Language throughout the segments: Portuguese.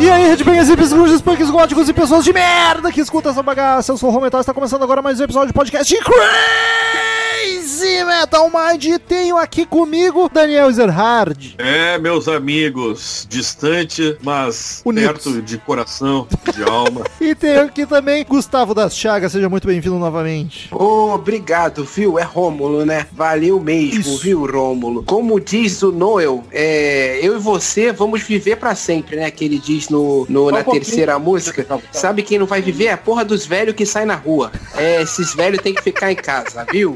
E aí, headbangers, hippies, grunges, punks, góticos e pessoas de merda que escutam essa bagaça. Eu sou o Romental está começando agora mais um episódio de podcast Crazy Metal Mind. E tenho aqui comigo Daniel Ezerhard. É, meus amigos, distante, mas Unidos. perto de coração, de alma. E tenho aqui também Gustavo das Chagas. Seja muito bem-vindo novamente. Obrigado, viu? É Rômulo, né? Valeu mesmo, Isso. viu, Rômulo? Como diz o Noel, é, eu e você vamos viver pra sempre, né? Que ele diz no, no- na um pouquinho. terceira música. Sabe quem não vai viver? É a porra dos velhos que saem na rua. É, esses velhos têm que ficar em casa, viu?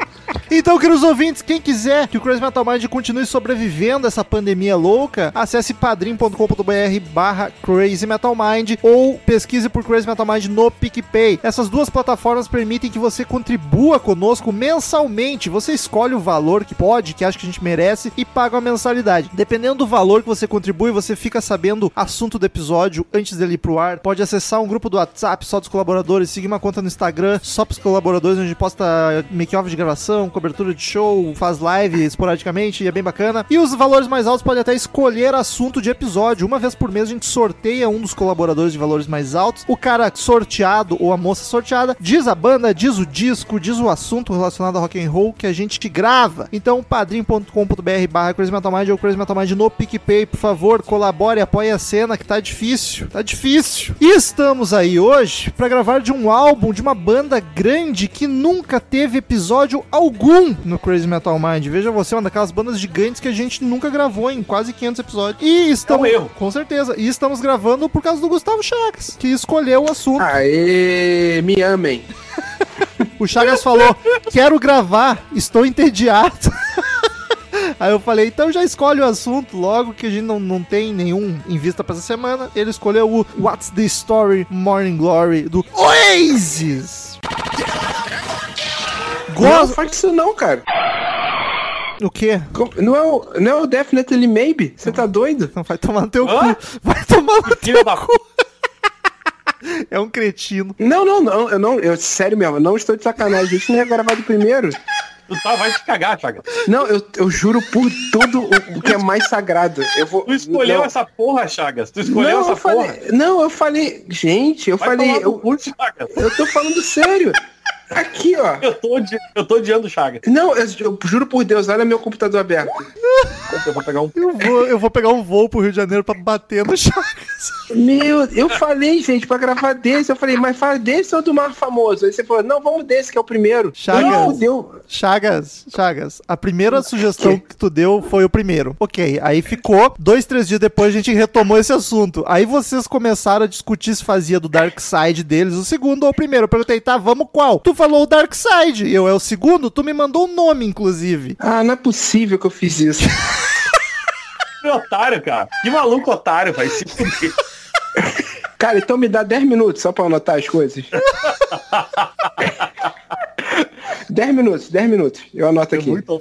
Então, queridos ouvintes, quem quiser que o Crazy Metal Mind continue sobrevivendo a essa pandemia louca, acesse padrim.com.br barra Crazy Metal Mind ou pesquise por Crazy Metal Mind no PicPay. Essas duas plataformas permitem que você contribua conosco mensalmente. Você escolhe o valor que pode, que acha que a gente merece e paga uma mensalidade. Dependendo do valor que você contribui, você fica sabendo assunto do episódio antes dele ir pro ar. Pode acessar um grupo do WhatsApp só dos colaboradores, seguir uma conta no Instagram só pros colaboradores, onde posta make-off de gravação, cobertura de show, faz live esporadicamente e é bem bacana. E os valores mais altos podem até escolher assunto de episódio. Uma vez por mês a gente sorteia um dos colaboradores de valores mais altos. O cara sorteado ou a moça sorteada diz a banda, diz o disco, diz o assunto relacionado a rock and roll que a gente grava. Então, padrim.com.br barra Crazy Metal Mind ou Crazy Metal Mind no PicPay, por favor, colabore, apoie a cena que tá difícil, tá difícil. E estamos aí hoje pra gravar de um álbum de uma banda grande que nunca teve episódio algum no Crazy Metal Mind. Veja você, uma daquelas bandas gigantes que a gente nunca gravou em quase 500 episódios. E estamos, É um erro. com certeza, e estamos gravando por causa do Gustavo Chagas, que escolheu o assunto. Aê, me amem. O Chagas falou: Quero gravar, estou entediado. Aí eu falei, então já escolhe o assunto logo que a gente não, não tem nenhum em vista pra essa semana. Ele escolheu o What's the Story Morning Glory do Oasis. Não Gosta. faz isso não, cara. O quê? Não é o, não é o Definitely Maybe? Você tá doido? Não vai tomar no teu Hã? cu. Vai tomar no teu cu. É um cretino. Não, não, não. Eu não, eu sério mesmo, eu não estou de sacanagem. A gente não é gravado primeiro. Tu tá, vai te cagar, Chaga. Não, eu, eu juro por tudo o, o que é mais sagrado. Eu vou. Tu escolheu não. essa porra, Chagas. Tu escolheu não, essa eu falei, porra. não, eu falei, gente, eu Vai falei, tomar no eu, cu, Chagas. eu tô falando sério. Aqui, ó. Eu tô, odi- eu tô odiando o Chagas. Não, eu, eu juro por Deus, olha meu computador aberto. Eu vou pegar um... Eu vou, eu vou pegar um voo pro Rio de Janeiro pra bater no Chagas. Meu, eu falei, gente, pra gravar desse, eu falei, mas fala desse ou do mais famoso? Aí você falou, não, vamos desse, que é o primeiro. Chagas. Não, deu. Chagas, Chagas, a primeira sugestão que tu deu foi o primeiro. Ok, aí ficou. Dois, três dias depois a gente retomou esse assunto. Aí vocês começaram a discutir se fazia do Dark Side deles o segundo ou o primeiro. Eu perguntei, tá, vamos qual? Tu falou o Dark Side. Eu é o segundo? Tu me mandou o nome, inclusive. Ah, não é possível que eu fiz isso. Que otário, cara. Que maluco otário, vai se fuder. Cara, então me dá 10 minutos só pra anotar as coisas. 10 minutos, 10 minutos. Eu anoto aqui. Muito.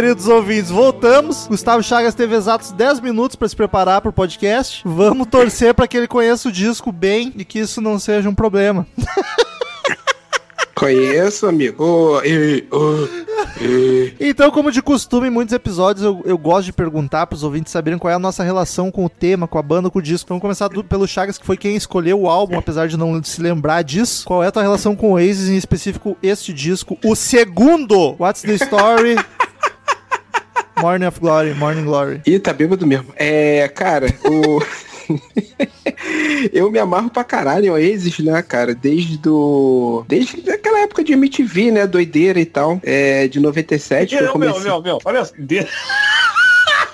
Queridos ouvintes, voltamos. Gustavo Chagas teve exatos 10 minutos para se preparar para o podcast. Vamos torcer para que ele conheça o disco bem e que isso não seja um problema. Conheço, amigo. Ô, ei, ô, ei. Então, como de costume, em muitos episódios eu, eu gosto de perguntar para os ouvintes saberem qual é a nossa relação com o tema, com a banda, com o disco. Vamos começar do- pelo Chagas, que foi quem escolheu o álbum, apesar de não se lembrar disso. Qual é a tua relação com o Oasis, em específico este disco, o segundo? What's the Story? Morning of Glory, Morning Glory. Ih, tá bêbado mesmo. É, cara, o. eu me amarro pra caralho em Oasis, né, cara? Desde do. Desde aquela época de MTV, né? Doideira e tal. É, de 97 que eu Meu, meu, comecei. meu, meu, olha só. de-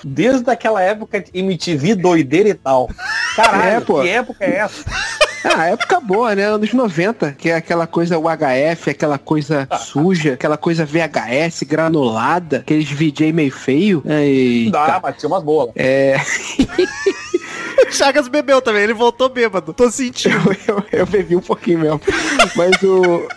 Desde aquela época de MTV doideira e tal. Caralho, É, pô. que época é essa? Ah, época boa, né? Anos 90, que é aquela coisa UHF, aquela coisa suja, aquela coisa VHS granulada, aqueles VJ meio feio. Eita. Dá, mas tinha umas bolas. É, O Chagas bebeu também, ele voltou bêbado. Tô sentindo. eu, eu bebi um pouquinho mesmo. Mas o.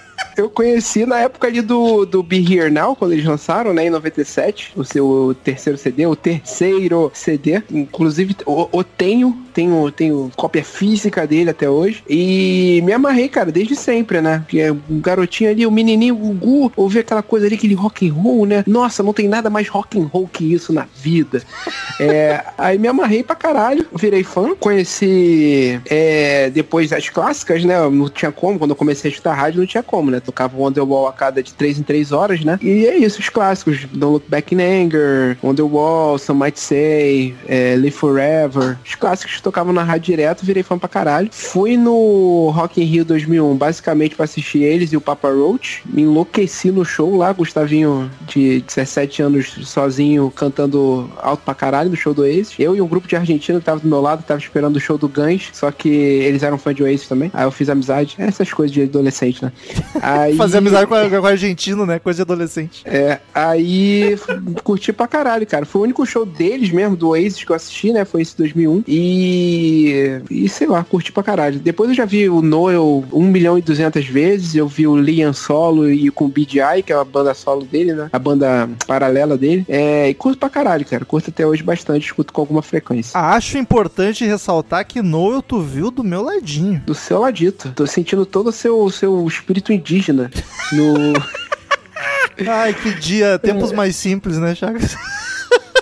Eu conheci na época ali do, do Be Here Now, quando eles lançaram, né, em 97, o seu terceiro CD, o terceiro CD. Inclusive, o, tenho, tenho, tenho cópia física dele até hoje. E me amarrei, cara, desde sempre, né? Que é um garotinho ali, o menininho, o Gugu, ouvir aquela coisa ali, aquele rock and roll, né? Nossa, não tem nada mais rock and roll que isso na vida. É, aí me amarrei pra caralho, virei fã, conheci é, depois as clássicas, né? Não tinha como, quando eu comecei a escutar rádio, não tinha como, né? Tocava Wonderwall a cada de 3 em 3 horas, né? E é isso, os clássicos, Don't Look Back in Anger, Wonderwall, Some Might Say, é, Live Forever, os clássicos que tocavam na rádio direto, virei fã pra caralho. Fui no Rock in Rio 2001, basicamente pra assistir eles e o Papa Roach, me enlouqueci no show lá, Gustavinho de 17 anos sozinho, cantando alto pra caralho no show do Oasis. Eu e um grupo de argentino que tava do meu lado, tava esperando o show do Guns, só que eles eram fã de Oasis também. Aí eu fiz amizade. Essas coisas de adolescente, né? Aí... Fazer amizade com, com o argentino, né? Coisa de adolescente. É, aí curti pra caralho, cara. Foi o único show deles mesmo, do Oasis, que eu assisti, né? Foi esse 2001. E. E sei lá, curti pra caralho. Depois eu já vi o Noel 1 milhão e 200 vezes. Eu vi o Liam solo e com o BDI, que é a banda solo dele, né? A banda paralela dele. É, e curto pra caralho, cara. Curto até hoje bastante, escuto com alguma frequência. Acho importante ressaltar que Noel tu viu do meu ladinho. Do seu ladito. Tô sentindo todo o seu, o seu espírito indígena no. Ai, que dia, tempos mais simples, né, Chagas?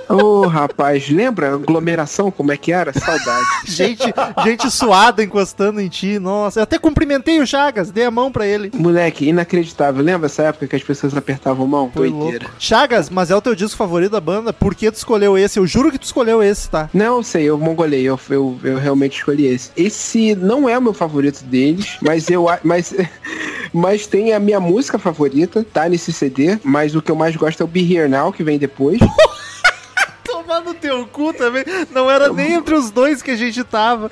Ô, rapaz, lembra a aglomeração como é que era? Saudade. Gente, gente suada encostando em ti, nossa. Eu até cumprimentei o Chagas, dei a mão pra ele. Moleque, inacreditável. Lembra essa época que as pessoas apertavam mão? Foi Doideira. louco. Chagas, mas é o teu disco favorito da banda? Por que tu escolheu esse? Eu juro que tu escolheu esse, tá? Não, eu sei, eu mongolei, eu, eu, eu realmente escolhi esse. Esse não é o meu favorito deles, mas eu mas mas tem a minha música favorita, tá nesse CD, mas o que eu mais gosto é o Be Here Now, que vem depois. Tomar no teu cu também. Não era nem entre os dois que a gente tava.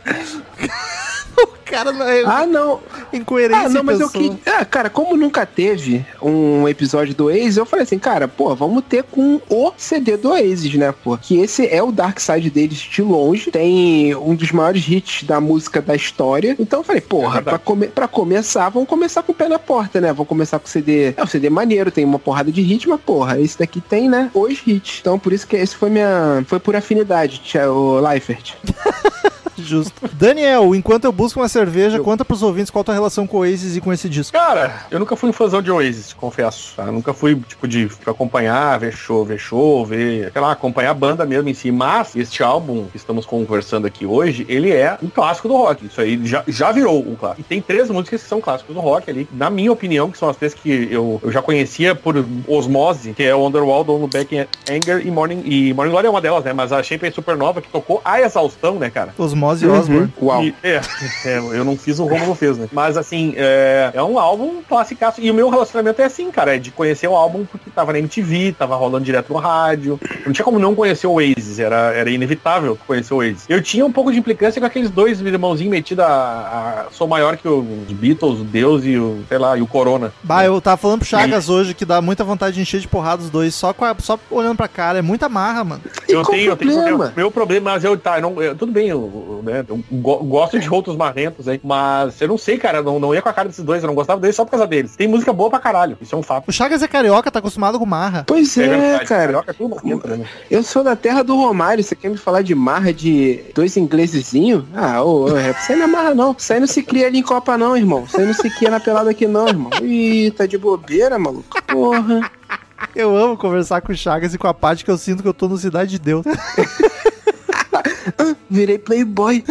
o cara não é Ah, não. incoerência Ah, não, mas eu que. Ah, cara, como nunca teve um episódio do Oasis, eu falei assim, cara, pô, vamos ter com o CD do Oasis, né, pô? Que esse é o Dark Side deles de longe. Tem um dos maiores hits da música da história. Então eu falei, porra, É pra, come pra começar, vamos começar com o pé na porta, né? Vamos começar com o CD. É, o CD maneiro, tem uma porrada de hit, mas, porra, esse daqui tem, né? Os hits. Então por isso que esse foi minha. Foi por afinidade, tia- o Leifert. Justo. Daniel, enquanto eu busco uma cerveja, conta pros ouvintes qual a tua relação com o Oasis e com esse disco. Cara, eu nunca fui um fãzão de Oasis, confesso. Tá? Eu nunca fui, tipo, de acompanhar, ver show, ver show, ver, sei lá, acompanhar a banda mesmo em si. Mas este álbum que estamos conversando aqui hoje, ele é um clássico do rock. Isso aí já, já virou um clássico. E tem três músicas que são clássicos do rock ali, na minha opinião, que são as três que eu, eu já conhecia por osmose, que é o Underworld, Don't Look Back in Anger e Morning, e Morning Glory é uma delas, né? Mas a Shape é Supernova, que tocou a exaustão, né, cara? Osmose Ozzy Osbourne. Uau. E- é, é, eu não fiz o Romulo fez, né? Mas assim, é, é um álbum classicaço. E o meu relacionamento é assim, cara, é de conhecer o álbum porque tava na MTV, tava rolando direto no rádio. Não tinha como não conhecer o Oasis, era, era inevitável conhecer o Oasis. Eu tinha um pouco de implicância com aqueles dois irmãozinhos metidos a, a- Sou maior que os Beatles, o Deus e o, sei lá, e o Corona. Bah, eu tava falando pro Chagas hoje que dá muita vontade de encher de porrada os dois, só, com a- só olhando pra cara. É muita marra, mano. E eu qual tenho, o eu tenho problema? problema. Meu problema, mas eu, tá, eu não, eu- tudo bem, eu, eu, né, eu go- gosto de outros marrentos aí, mas eu não sei, cara, não, não ia com a cara desses dois, eu não gostava deles só por causa deles. Tem música boa pra caralho, isso é um fato. O Chagas é carioca, tá acostumado com marra. Pois é, verdade, cara. carioca é tudo marrento, né? Eu sou da terra do Romário. Você quer me falar de marra de dois inglesezinhos? Ah, ô, ô, é, aí não é marra, não. Isso aí não se cria ali em Copa, não, irmão. Isso aí não se cria na pelada aqui, não, irmão. Ih, tá de bobeira, maluco. Porra. Eu amo conversar com o Chagas e com a parte que eu sinto que eu tô no Cidade de Deus. Virei playboy.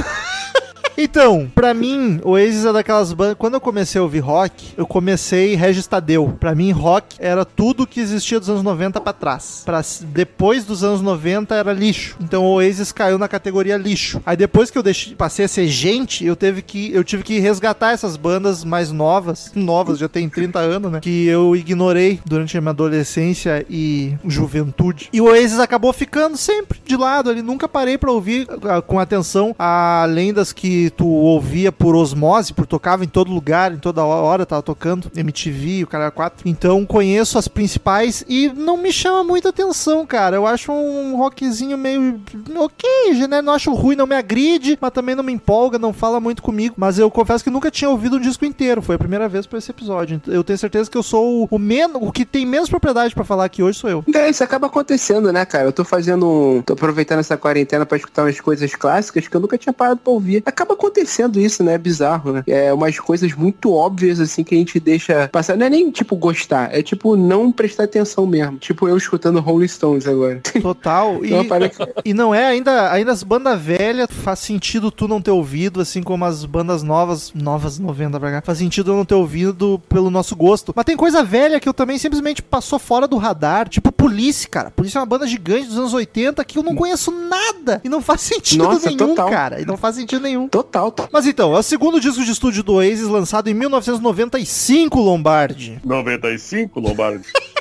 Então, pra mim, Oasis é daquelas bandas. Quando eu comecei a ouvir rock, eu comecei Regis Tadeu. Pra mim, rock era tudo que existia dos anos 90 pra trás. Pra, depois dos anos 90 era lixo. Então o Oasis caiu na categoria lixo. Aí depois que eu deixei, passei a ser gente, eu, teve que, eu tive que resgatar essas bandas mais novas. Novas, já tem 30 anos, né? Que eu ignorei durante a minha adolescência e juventude. E o Oasis acabou ficando sempre de lado. Ali nunca parei pra ouvir ah, com atenção além das que tu ouvia por osmose, por tocava em todo lugar, em toda hora tava tocando, MTV, o cara 4. Então conheço as principais e não me chama muita atenção, cara. Eu acho um rockzinho meio ok, né? Não acho ruim, não me agride, mas também não me empolga, não fala muito comigo. Mas eu confesso que nunca tinha ouvido um disco inteiro. Foi a primeira vez pra esse episódio. Eu tenho certeza que eu sou o, o menos, o que tem menos propriedade pra falar aqui hoje sou eu. É, isso acaba acontecendo, né, cara? Eu tô fazendo tô aproveitando essa quarentena pra escutar umas coisas clássicas que eu nunca tinha parado pra ouvir. Acaba acontecendo isso, né? É bizarro, né? É umas coisas muito óbvias, assim, que a gente deixa passar. Não é nem, tipo, gostar, é tipo não prestar atenção mesmo. Tipo eu escutando Rolling Stones agora. Total. E, Então, e não é ainda, ainda as bandas velhas faz sentido tu não ter ouvido, assim como as bandas novas, novas 90 pra cá, faz sentido eu não ter ouvido pelo nosso gosto. Mas tem coisa velha que eu também simplesmente passou fora do radar, tipo Police, cara. Police é uma banda gigante dos anos 80 que eu não conheço nada e não faz sentido Nossa, nenhum, total. cara. E não faz sentido nenhum. Total, total. Mas então, é o segundo disco de estúdio do Oasis lançado em 1995, Lombardi. 95, Lombardi.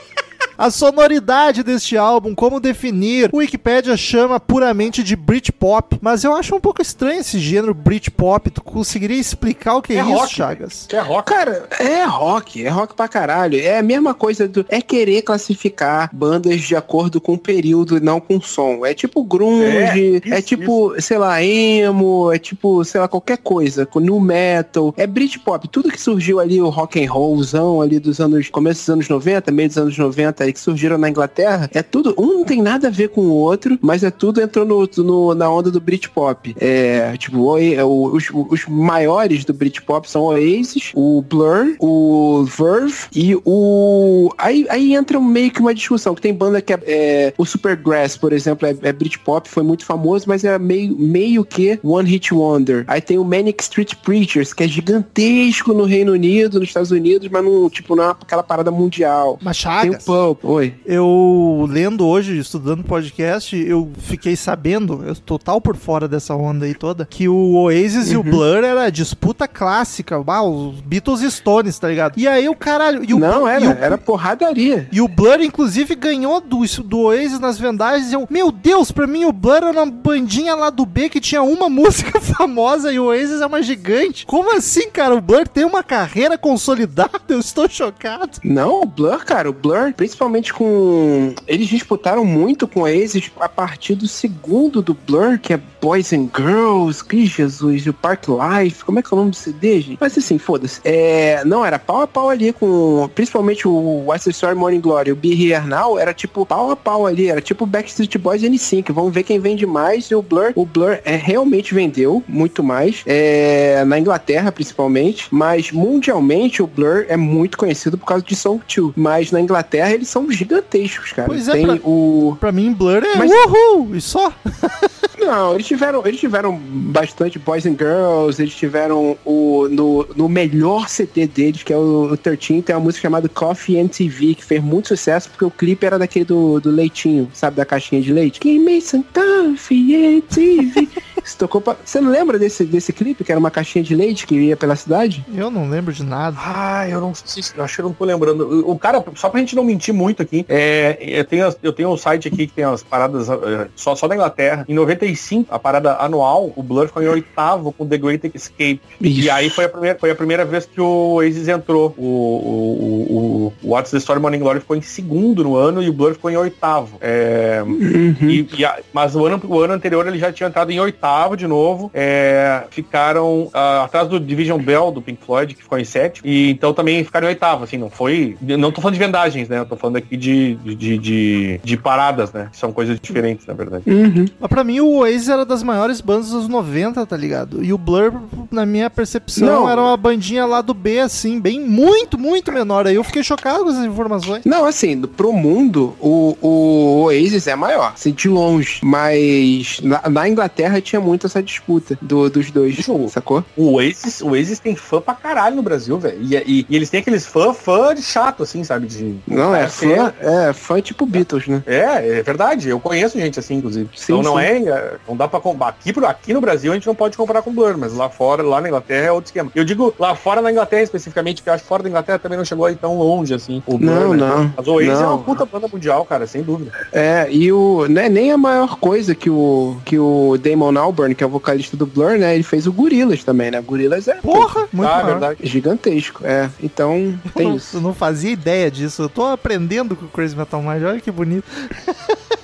A sonoridade deste álbum, como definir? O Wikipedia chama puramente de Britpop, mas eu acho um pouco estranho esse gênero Britpop. Tu conseguiria explicar o que é, É isso, rock, Chagas? Isso é rock. Cara, é rock, é rock pra caralho. É a mesma coisa do. É querer classificar bandas de acordo com o período e não com som. É tipo grunge, É, é, isso, tipo, sei lá, emo, é tipo, sei lá, qualquer coisa. com Nu metal, é Britpop. Tudo que surgiu ali, o rock and rollzão ali dos anos. Começo dos anos 90, meio dos anos 90, que surgiram na Inglaterra, é tudo. Um não tem nada a ver com o outro, mas é tudo entrou no, no- na onda do Britpop. É, tipo, o, o- os, os maiores do Britpop são o Oasis, o Blur, o Verve e o. Aí, aí entra meio que uma discussão, que tem banda que é. é, o Supergrass, por exemplo, é, é Britpop, foi muito famoso, mas é meio, meio que One Hit Wonder. Aí tem o Manic Street Preachers, que é gigantesco no Reino Unido, nos Estados Unidos, mas não, tipo, não é aquela parada mundial. Mas Tem o Chagas, Oi. eu lendo hoje, estudando podcast, eu fiquei sabendo, eu tô total por fora dessa onda aí toda, que o Oasis e o Blur era disputa clássica, bah, os Beatles e Stones, tá ligado? E aí o caralho... O, não, era, o- era porradaria. E o Blur, inclusive, ganhou do, do Oasis nas vendagens. Eu, meu Deus, pra mim o Blur era uma bandinha lá do B que tinha uma música famosa e o Oasis é uma gigante. Como assim, cara? O Blur tem uma carreira consolidada? Eu estou chocado. Não, o Blur, cara, o Blur, principalmente com. Eles disputaram muito com a Oasis a partir do segundo do Blur, que é Boys and Girls, que Jesus, o Park Life, como é que é o nome do CD, gente? Mas assim, foda-se. É, não, era pau a pau ali com. Principalmente o Story Morning Glory, o Be Here Now, era tipo pau a pau ali, era tipo Backstreet Boys e N5. Vamos ver quem vende mais. E o Blur, o Blur é, realmente vendeu muito mais. É, na Inglaterra, principalmente. Mas mundialmente o Blur é muito conhecido por causa de Song 2. Mas na Inglaterra eles são gigantescos, cara. Pois é, Tem pra- o. Pra mim, Blur é Mas- uhul, e só. Não, eles tiveram, eles tiveram bastante Boys and Girls, eles tiveram o no, no melhor CD deles, que é o, o 13, tem uma música chamada Coffee and TV, que fez muito sucesso porque o clipe era daquele do, do leitinho, sabe, da caixinha de leite. Give me some coffee and TV. Tocou pra... Você não lembra desse, desse clipe, que era uma caixinha de leite que ia pela cidade? Eu não lembro de nada. Ah, eu não sei, se- eu acho que eu não tô lembrando. O cara, só pra gente não mentir muito aqui, é, eu, tenho, as- eu tenho um site aqui que tem as paradas é, só, só da Inglaterra. Em 95, a parada anual, o Blur ficou em oitavo com The Great Escape. E Isso. aí foi a primeira, foi a primeira vez que o Oasis entrou. O, o, o, o What's the Story Morning Glory ficou em segundo no ano e o Blur ficou em oitavo. É, Uhum. e- e a- mas o ano, o ano anterior ele já tinha entrado em oitavo de novo. É, ficaram ah, atrás do Division Bell do Pink Floyd, que ficou em sétimo. E então também ficaram em oitavo, assim, não foi. Não tô falando de vendagens, né? Eu tô falando aqui de, de, de, de paradas, né? Que são coisas diferentes, na verdade. Uhum. Mas pra mim o Oasis era das maiores bandas dos 90, tá ligado? E o Blur, na minha percepção, Não. era uma bandinha lá do B, assim, bem muito, muito menor. Aí eu fiquei chocado com essas informações. Não, assim, pro mundo, o, o Oasis é maior, assim, de longe. Mas na, na Inglaterra tinha muito essa disputa do- dos dois, Isso. sacou? O Oasis, o Oasis tem fã pra caralho no Brasil, velho. E, e- e eles têm aqueles fã, fã de chato, assim, sabe? De, Não, é fã, é fã tipo Beatles, né? É, é verdade. Eu conheço gente assim, inclusive. Sim, então não sim. é, é, não dá para aqui pro- aqui no Brasil a gente não pode comparar com o Blur, mas lá fora, lá na Inglaterra é outro esquema. Eu digo lá fora na Inglaterra especificamente, porque eu acho que fora da Inglaterra também não chegou aí tão longe assim. O Blur, Não, né? não. Mas o Oasis é Não. uma puta banda mundial, cara, sem dúvida. É, e o. Não é nem a maior coisa que o, que o Damon Albarn, que é o vocalista do Blur, né? Ele fez o Gorillaz também, né? Gorillaz é Porra, muito ah, verdade. gigantesco. É, então Eu tem não, isso. eu não fazia ideia disso. Eu tô aprendendo com o Crazy Metal Mind. Olha que bonito.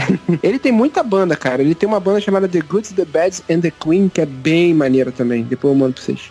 Ele tem muita banda, cara. Ele tem uma banda chamada The Goods, The Bads and The Queen, que é bem maneira também. Depois eu mando pra vocês.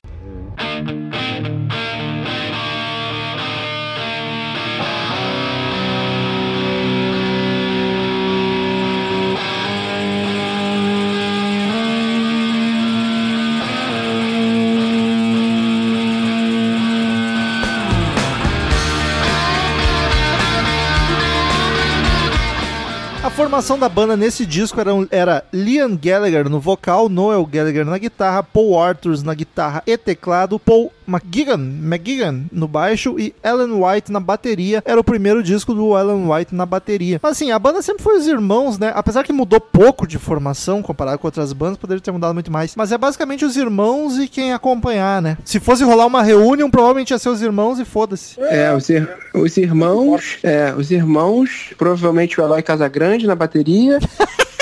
Formação da banda nesse disco era, era Liam Gallagher no vocal, Noel Gallagher na guitarra, Paul Arthurs na guitarra e teclado, Paul McGuigan, McGuigan no baixo e Alan White na bateria. Era o primeiro disco do Alan White na bateria. Mas assim, a banda sempre foi os irmãos, né? Apesar que mudou pouco de formação comparado com outras bandas, poderia ter mudado muito mais. Mas é basicamente os irmãos e quem acompanhar, né? Se fosse rolar uma reunião, provavelmente ia ser os irmãos e foda-se. É, os, ir- os irmãos. É, os irmãos, provavelmente o Eloy Casagrande na bateria.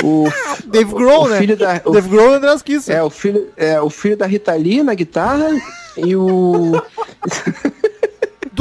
o, Dave Grohl, né? filho da. o- Dave Grohl e Andreas Kisser. é, o filho, é, o filho da Rita Lee na guitarra. E o.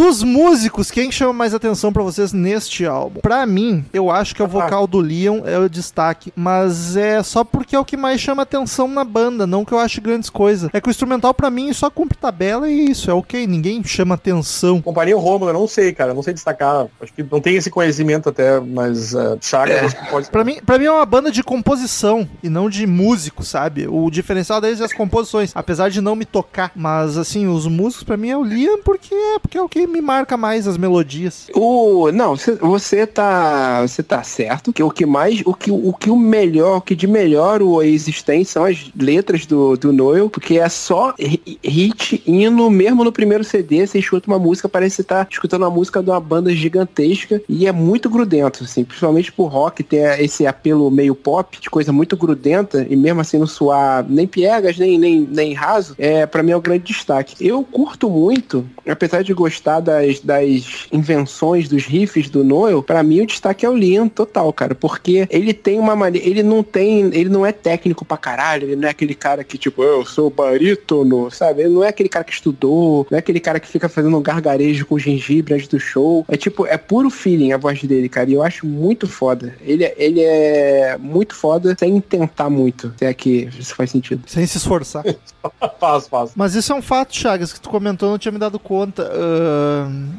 Dos músicos, quem chama mais atenção pra vocês neste álbum? Pra mim, eu acho que é o vocal do Leon é o destaque, mas é só porque é o que mais chama atenção na banda, não que eu ache grandes coisas. É que o instrumental pra mim só cumpre tabela e isso, é ok, ninguém chama atenção. Comparei o Romulo, eu não sei, cara, não sei destacar. Acho que não tem esse conhecimento até, mas uh, Chagas acho que pode. Pra mim, pra mim é uma banda de composição e não de músico, sabe? O diferencial deles é as composições, apesar de não me tocar, mas assim, os músicos pra mim é o Liam porque é, porque é o que me marca mais as melodias. O, não, você- tá, você tá certo que o que mais, o que o que o melhor, o que de melhor o Oasis tem são as letras do, do Noel, porque é só hi- hit hino mesmo no primeiro CD, você escuta uma música, parece que você tá escutando uma música de uma banda gigantesca e é muito grudento, assim, principalmente pro rock tem esse apelo meio pop, de coisa muito grudenta e mesmo assim não suar nem piegas, nem, nem, nem raso, é para mim é o grande destaque. Eu curto muito, apesar de gostar das, das invenções, dos riffs do Noel, pra mim o destaque é o Liam total, cara, porque ele tem uma maneira, ele não tem, ele não é técnico pra caralho, ele não é aquele cara que tipo, eu sou barítono, sabe? Ele não é aquele cara que estudou, não é aquele cara que fica fazendo um gargarejo com gengibre antes do show. É tipo, é puro feeling a voz dele, cara, e eu acho muito foda. Ele, é- ele é muito foda sem tentar muito, se é que isso faz sentido. Sem se esforçar. faz, faz. Mas isso é um fato, Chagas, que tu comentou, eu não tinha me dado conta.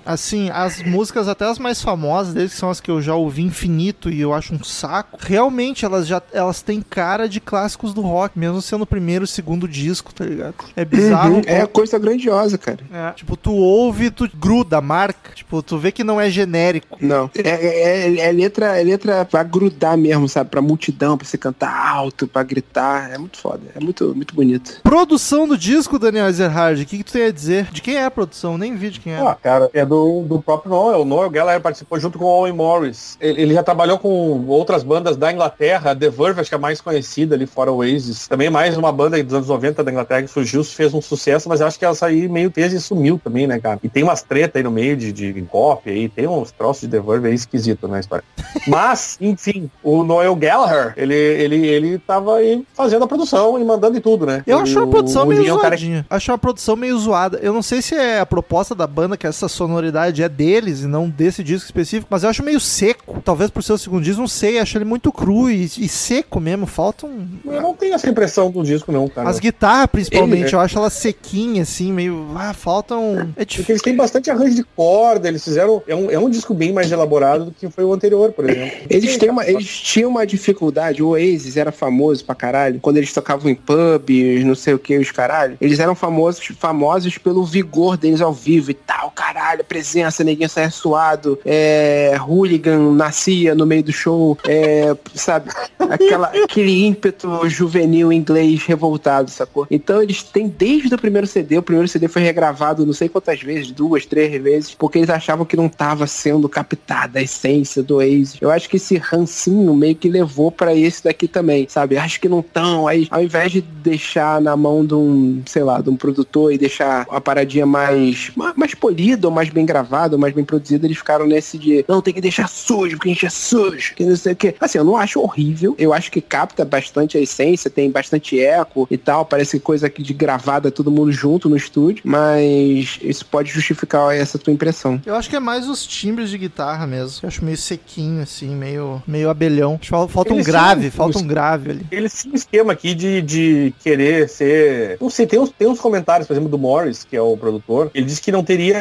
Assim, as músicas, até as mais famosas deles, que são as que eu já ouvi infinito e eu acho um saco, realmente elas já elas têm cara de clássicos do rock, mesmo sendo o primeiro e segundo disco, tá ligado? É bizarro. Uhum, é coisa grandiosa, cara. É, tipo, tu ouve, tu gruda a marca. Tipo, tu vê que não é genérico. Não. É, é, é letra, é letra pra grudar mesmo, sabe? Pra multidão, pra você cantar alto, pra gritar. É muito foda. É muito, muito bonito. Produção do disco, Daniel Ezerhard, o que, que tu tem a dizer? De quem é a produção? Nem vi de quem é. Ah, Ah, cara, é do, do próprio Noel. O Noel Gallagher participou junto com o Owen Morris. Ele, ele já trabalhou com outras bandas da Inglaterra, a The Verve, acho que é a mais conhecida ali fora o Oasis. Também mais uma banda dos anos 90 da Inglaterra que surgiu, fez um sucesso, mas acho que ela saiu meio fez e sumiu também, né, cara? E tem umas treta aí no meio de, de cópia aí, tem uns troços de The Verve aí esquisito na história. Mas, enfim, o Noel Gallagher, ele, ele, ele tava aí fazendo a produção e mandando e tudo, né? Eu Ele- acho a produção o meio um cara zoadinha. Acho uma produção meio zoada. Eu não sei se é a proposta da banda que essa sonoridade é deles e não desse disco específico, mas eu acho meio seco. Talvez por ser o segundo disco, não sei. Acho ele muito cru e, e seco mesmo. Falta um. Eu não tenho essa impressão do disco, não, cara. As guitarras, principalmente, Ele- eu acho elas sequinhas, assim, meio. Ah, faltam. É Porque difícil. eles têm bastante arranjo de corda, eles fizeram. É um, é um disco bem mais elaborado do que foi o anterior, por exemplo. Eles, têm uma, eles tinham uma dificuldade, o Oasis era famoso pra caralho, quando eles tocavam em pubs, não sei o que, os caralho. Eles eram famosos, famosos pelo vigor deles ao vivo e tal, caralho, presença, ninguém saia suado, é, hooligan nascia no meio do show, é, sabe, aquela, aquele ímpeto juvenil inglês revoltado, sacou? Então eles têm desde o primeiro CD, o primeiro CD foi regravado não sei quantas vezes, duas, três vezes, porque eles achavam que não tava sendo captada a essência do Oasis. Eu acho que esse rancinho meio que levou pra esse daqui também, sabe? Acho que não tão, aí ao invés de deixar na mão de um, sei lá, de um produtor e deixar a paradinha mais, ma- mais polida, ou mais bem gravada, ou mais bem produzida, eles ficaram nesse de, não, tem que deixar sujo, porque a gente é sujo, que não sei o que. Assim, eu não acho horrível, eu acho que capta bastante a essência, tem bastante eco e tal, parece coisa aqui de gravada todo mundo junto no estúdio, mas isso pode justificar essa tua impressão. Eu acho que é mais os timbres de guitarra mesmo. Eu acho meio sequinho, assim, meio, meio abelhão. Falta um Eles grave, tinham- falta um grave ali. Eles tinham um esquema aqui de, de querer ser. Não sei, tem uns, tem uns comentários, por exemplo, do Morris, que é o produtor. Ele disse que não teria.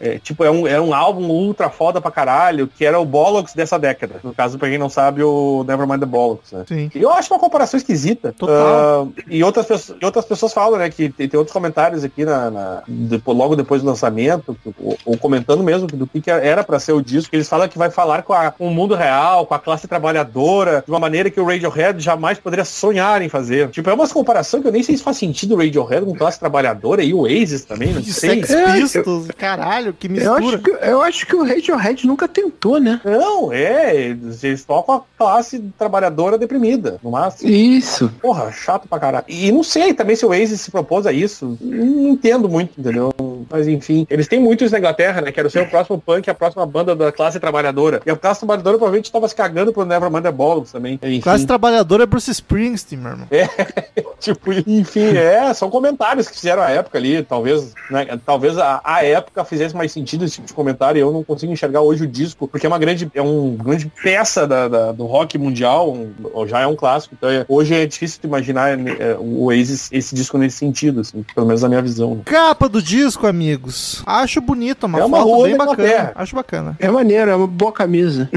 É, tipo, é um, é um álbum ultra foda pra caralho, que era o Bollocks dessa década. No caso, pra quem não sabe, o Nevermind the Bollocks, né? Sim. Eu acho uma comparação esquisita. Total. Ah, e, outras pessoas, e outras pessoas falam, né, que tem, tem outros comentários aqui na, na- logo depois do lançamento, ou, ou comentando mesmo do que, que era pra ser o disco, que eles falam que vai falar com, a- com o mundo real, com a classe trabalhadora, de uma maneira que o Radiohead jamais poderia sonhar em fazer. Tipo, é uma comparação que eu nem sei se faz sentido o Radiohead com classe trabalhadora e o Oasis também, não sei. Sex É, Pistols, caralho, que Eu acho, mistura. que, eu acho que o Radiohead nunca tentou, né? Não, é, eles tocam a classe trabalhadora deprimida, no máximo. Isso. Porra, chato pra caralho. E não sei também se o Oasis se propôs a isso. Não entendo muito, entendeu? Mas enfim, eles têm muito isso na Inglaterra, né? Quero ser o próximo punk, a próxima banda da classe trabalhadora. E a classe trabalhadora provavelmente tava se cagando pro Nevermind the Bollocks também. Enfim, Classe trabalhadora é Bruce Springsteen, meu irmão. tipo, enfim, é, são comentários que fizeram a época ali. Talvez, né? Talvez a, a época fizesse mais sentido esse tipo de comentário. Eu não consigo enxergar hoje o disco, porque é uma grande, é um grande peça da, da- do rock mundial, um- já é um clássico. Então é- hoje é difícil de imaginar né, é, o Oasis, esse disco nesse sentido, assim, pelo menos na minha visão. Capa do disco, amigos. Acho bonita, uma É uma foto bem bacana. Inglaterra. Acho bacana. É maneiro, é uma boa camisa.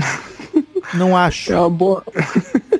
Não acho. É uma boa.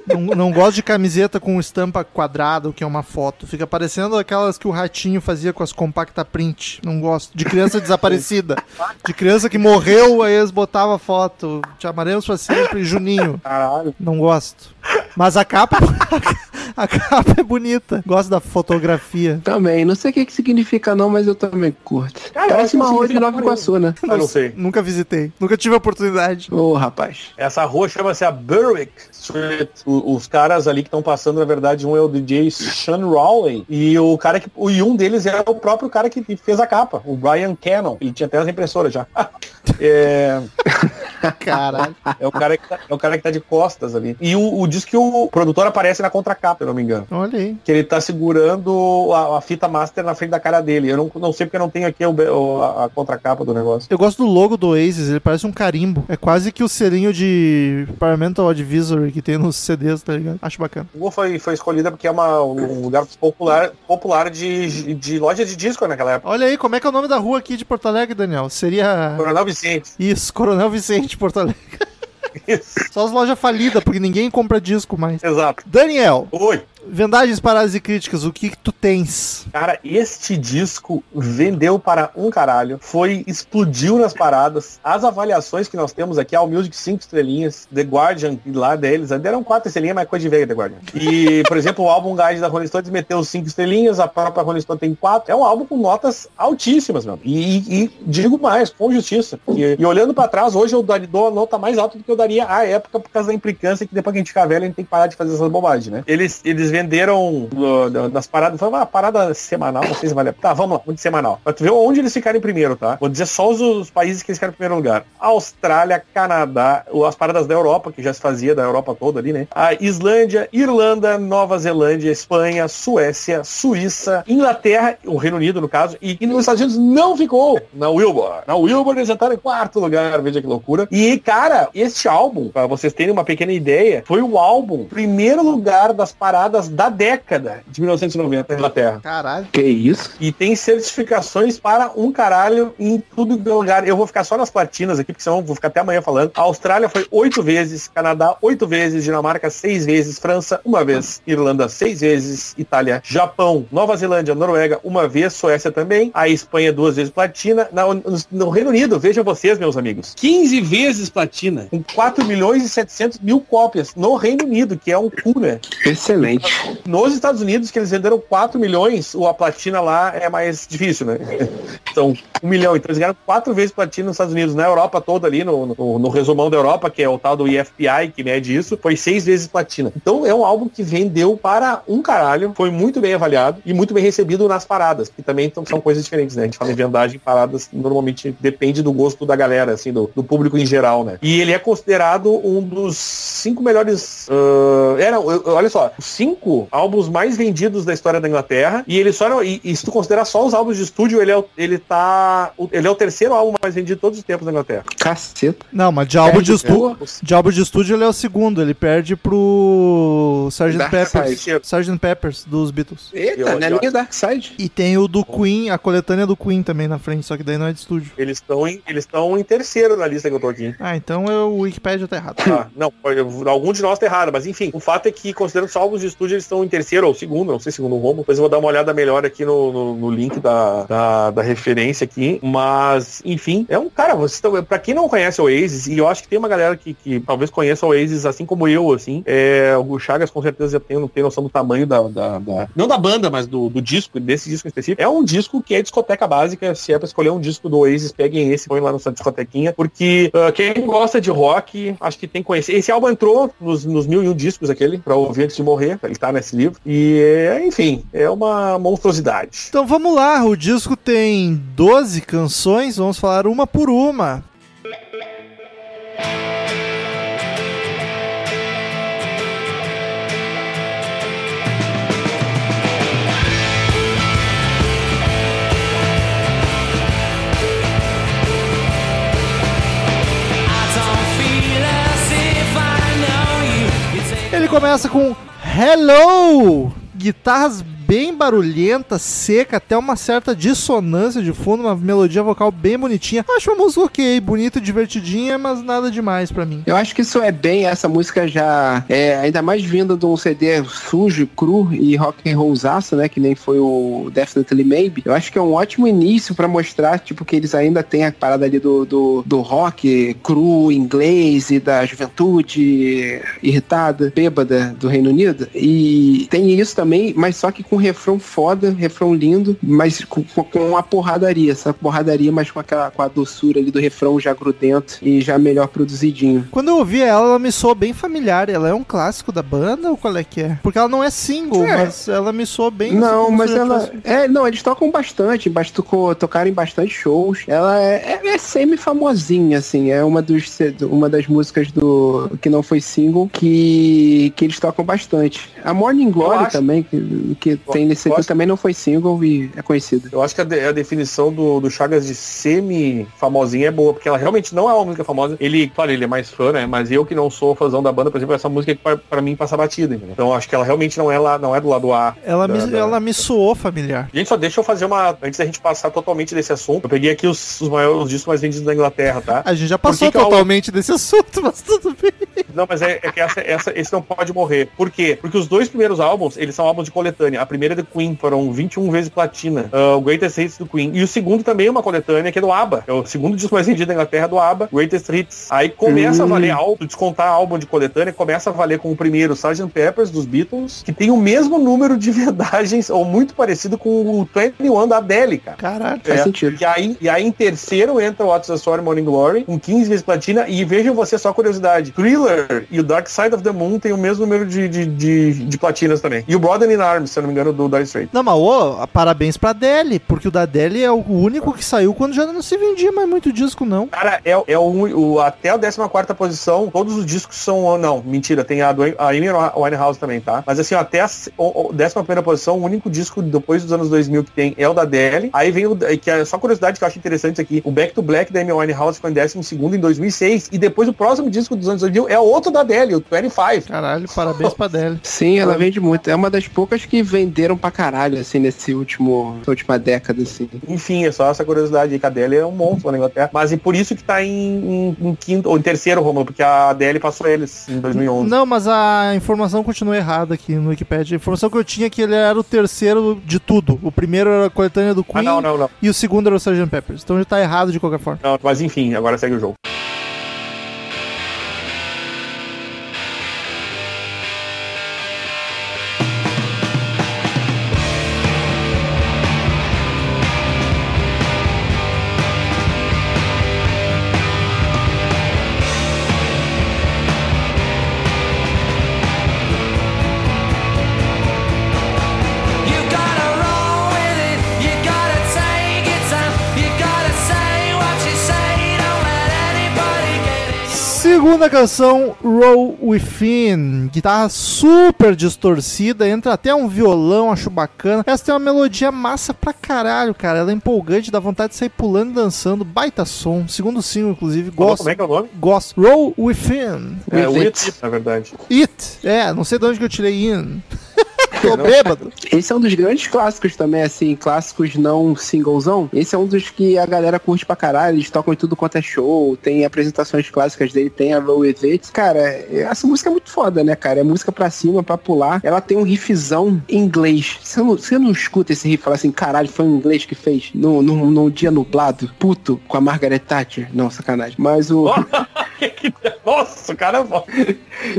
Não, não gosto de camiseta com estampa quadrada, o que é uma foto. Fica parecendo aquelas que o ratinho fazia com as compacta print. Não gosto. De criança desaparecida. De criança que morreu, aí eles botavam foto. Te amaremos pra sempre, Juninho. Caralho. Não gosto. Mas a capa. A capa é bonita. Gosto da fotografia. Também. Não sei o que, que significa não, mas eu também curto. Cara, Parece uma rua de Nova Iguaçu, né? Eu não sei. Nunca visitei. Nunca tive a oportunidade. Ô, rapaz. Essa rua chama-se a Berwick Street. O- os caras ali que estão passando, na verdade, um é o DJ Sean Rowley e o cara que. o- E um deles é o próprio cara que fez a capa, o Brian Cannon. Ele tinha até as impressoras já. é, Caralho. é o cara que tá, é o cara que tá de costas ali. E o, o diz que o produtor aparece na contracapa, se eu não me engano. Olha aí. Que ele tá segurando a, a fita master na frente da cara dele. Eu não, não sei porque eu não tenho aqui o, o- a, a contracapa do negócio. Eu gosto do logo do Oasis, ele parece um carimbo. É quase que o selinho de Paramount Advisory que tem nos CDs, tá ligado? Acho bacana. A rua foi, foi escolhida porque é uma, um lugar popular, popular de, de loja de disco naquela época. Olha aí, como é que é o nome da rua aqui de Porto Alegre, Daniel? Seria. Coronel Vicente. Isso, Coronel Vicente, Porto Alegre. Isso. Só as lojas falidas, porque ninguém compra disco mais. Exato. Daniel, Oi. Vendagens, paradas e críticas, o que, que tu tens? Cara, este disco vendeu para um caralho. Foi, explodiu nas paradas. As avaliações que nós temos aqui, a Music 5 estrelinhas, The Guardian, lá deles, deram 4 estrelinhas, mas coisa de velho The Guardian. E, por exemplo, o álbum Guide da Rolling Stones meteu 5 estrelinhas, a própria Rolling Stone tem 4. É um álbum com notas altíssimas, meu. E, e, e digo mais, com justiça. E, e olhando para trás, hoje eu dou a nota mais alta do que eu daria à época por causa da implicância que depois que a gente ficar velho, a gente tem que parar de fazer essas bobagens, né? Eles, eles venderam uh, das paradas, foi uma parada semanal, não sei se vale. Tá, vamos lá, de semanal. Pra tu ver onde eles ficaram em primeiro, tá? Vou dizer só os, os países que eles ficaram em primeiro lugar. Austrália, Canadá, as paradas da Europa, que já se fazia da Europa toda ali, né? A Islândia, Irlanda, Nova Zelândia, Espanha, Suécia, Suíça, Inglaterra, o Reino Unido, no caso, e, e nos Estados Unidos não ficou na Wilbur. Na Wilbur eles entraram em quarto lugar, veja que loucura. E, cara, este álbum, para vocês terem uma pequena ideia, foi o álbum primeiro lugar das paradas da década de 1990 na Inglaterra. Caralho. Que isso? E tem certificações para um caralho em tudo que é lugar. Eu vou ficar só nas platinas aqui, porque senão eu vou ficar até amanhã falando. A Austrália foi oito vezes, Canadá oito vezes, Dinamarca seis vezes, França uma vez, Irlanda seis vezes, Itália, Japão, Nova Zelândia, Noruega uma vez, Suécia também, a Espanha duas vezes platina. No, no, no Reino Unido, vejam vocês, meus amigos, 15 vezes platina, com 4 milhões e 700 mil cópias no Reino Unido, que é um cu, né? Excelente. Nos Estados Unidos, que eles venderam 4 milhões, a platina lá é mais difícil, né? São um milhão. Então eles ganharam quatro vezes platina nos Estados Unidos. Na Europa toda ali, no, no, no, resumão da Europa, que é o tal do IFPI, que mede isso, foi seis vezes platina. Então é um álbum que vendeu para um caralho, foi muito bem avaliado e muito bem recebido nas paradas, que também são coisas diferentes, né? A gente fala em vendagem, paradas normalmente depende do gosto da galera, assim, do, do público em geral, né? E ele é considerado um dos cinco melhores. Uh, era, olha só, os cinco álbuns mais vendidos da história da Inglaterra. E ele só não, e, e se tu considerar só os álbuns de estúdio, ele é, ele tá. Ele é o terceiro álbum mais vendido de todos os tempos da Inglaterra. Caceta. Não, mas de álbum de, estúdio, de álbum de estúdio ele é o segundo. Ele perde pro Sgt. Peppers. Sgt. Peppers dos Beatles. Eita, é nem o Dark Side. E tem o do Queen, a coletânea do Queen também na frente, só que daí não é de estúdio. Eles estão em, eles estão em terceiro na lista que eu tô aqui. Ah, então eu, o Wikipedia tá errado. Ah, não, algum de nós tá errado, mas enfim, o fato é que, considerando só álbuns de estúdio, eles estão em terceiro ou segundo, não sei segundo o Romo, depois eu vou dar uma olhada melhor aqui no, no, no link da, da, da referência aqui, mas, enfim, é um, cara, vocês estão, pra quem não conhece o Oasis, e eu acho que tem uma galera que, que talvez conheça o Oasis assim como eu, assim, é, o Chagas com certeza já tem, tem noção do tamanho da, da, da- não da banda, mas do, do disco, desse disco específico, é um disco que é discoteca básica, se é pra escolher um disco do Oasis, peguem esse, põe lá nessa discotequinha, porque ah, quem gosta de rock, acho que tem que conhecer. Esse álbum entrou nos, nos mil e um discos aquele, pra ouvir antes de morrer, ele tá nesse livro, e é, enfim, é uma monstruosidade. Então vamos lá, o disco tem 12 canções, vamos falar uma por uma. Ele começa com Hello! Guitarras bem barulhenta, seca, até uma certa dissonância de fundo, uma melodia vocal bem bonitinha. Acho uma música ok, bonita, divertidinha, mas nada demais pra mim. Eu acho que isso é bem, essa música já é ainda mais vinda de um CD sujo, cru e rock and rollzaço, né, que nem foi o Definitely Maybe. Eu acho que é um ótimo início pra mostrar, tipo, que eles ainda têm a parada ali do, do, do rock cru, inglês e da juventude irritada, bêbada do Reino Unido. E tem isso também, mas só que com refrão foda, refrão lindo, mas com, com- uma porradaria, essa porradaria, mas com aquela com a doçura ali do refrão já grudento e já melhor produzidinho. Quando eu ouvi ela, ela me soou bem familiar. Ela é um clássico da banda ou qual é que é? Porque ela não é single, É. mas ela me soou bem. Não, mas ela. tivesse- É, não, eles tocam bastante, bast- tocou- tocaram em bastante shows. Ela é, é, é semi-famosinha, assim. É uma, dos, uma das músicas do que não foi single que, que eles tocam bastante. A Morning Glory acho- também, que, que tem nesse eu aqui, acho- também não foi single e é conhecida. Eu acho que a, de- a definição do, do Chagas de semi-famosinha é boa, porque ela realmente não é uma música famosa. Ele, claro, ele é mais fã, né? Mas eu que não sou fãzão da banda, por exemplo, essa música que pra, pra mim passa batida, entendeu? Então acho que ela realmente não é lá, não é do lado A. Ela, da- me, da- ela me soou familiar. Gente, só deixa eu fazer uma. Antes da gente passar totalmente desse assunto, eu peguei aqui os, os maiores os discos mais vendidos da Inglaterra, tá? A gente já passou que que é o- totalmente desse assunto, mas tudo bem. Não, mas é, é que essa, essa, esse não pode morrer. Por quê? Porque os dois primeiros álbuns, eles são álbuns de coletânea. A primeira é do Queen, foram 21 vezes platina. Uh, o Greatest Hits do Queen. E o segundo também é uma coletânea, que é do ABBA. É o segundo disco mais vendido da Inglaterra do ABBA, Greatest Hits. Aí começa a valer álbum, descontar álbum de coletânea, começa a valer com o primeiro Sgt. Peppers dos Beatles, que tem o mesmo número de vendagens, ou muito parecido com o 21 da Adele, cara. Caralho. Faz É. sentido. E aí, e aí em terceiro entra o What's the Story Morning Glory, com 15 vezes platina. E vejam você só curiosidade. Thriller e o Dark Side of the Moon tem o mesmo número de, de, de, de platinas também. E o Brother in Arms, se eu não me engano, do Dire Straits. Não, mas ô, parabéns pra Adele, porque o da Adele é o único que saiu quando já não se vendia mais muito disco, não. Cara, é, é o, o- até a 14 posição, todos os discos são. Não, mentira, tem a, do, a Amy Winehouse também, tá? Mas assim, ó, até a 11 posição, o único disco depois dos anos 2000 que tem é o da Adele. Aí vem o. Que é só curiosidade que eu acho interessante isso aqui: o Back to Black da Amy Winehouse ficou em 12 em 2006. E depois o próximo disco dos anos 2000 é outro da Adele, o 25. Caralho, parabéns pra Adele. Sim, ela vende muito. É uma das poucas que venderam pra caralho, assim, nesse último, nessa última década, assim. Enfim, é só essa curiosidade aí, que a Adele é um monstro na Inglaterra. Mas e por isso que tá em, em- em quinto, ou em terceiro, Romulo, porque a Adele passou eles em 2011. Não, mas a informação continua errada aqui no Wikipedia. A informação que eu tinha é que ele era o terceiro de tudo. O primeiro era a coletânea do Ah, Queen não, não, não. e o segundo era o Sgt. Peppers. Então já tá errado de qualquer forma. Não, mas enfim, agora segue o jogo. Segunda canção, Roll Within. Guitarra super distorcida, entra até um violão, acho bacana. Essa tem uma melodia massa pra caralho, cara. Ela é empolgante, dá vontade de sair pulando e dançando. Baita som. Segundo single, inclusive. Gosto. Como é que é o nome? Gosto. Roll Within. É, With It, na verdade. It. É, não sei de onde que eu tirei in. Tô bêbado. Esse é um dos grandes clássicos também, assim, clássicos não singlezão. Esse é um dos que a galera curte pra caralho, eles tocam em tudo quanto é show, tem apresentações clássicas dele, tem a With It. Cara, essa música é muito foda, né, cara? É música pra cima, pra pular. Ela tem um riffzão em inglês. Você não, você não escuta esse riff e fala assim, caralho, foi um inglês que fez no, no, num dia nublado, puto, com a Margaret Thatcher. Não, sacanagem. Mas o... Nossa, o cara é bom.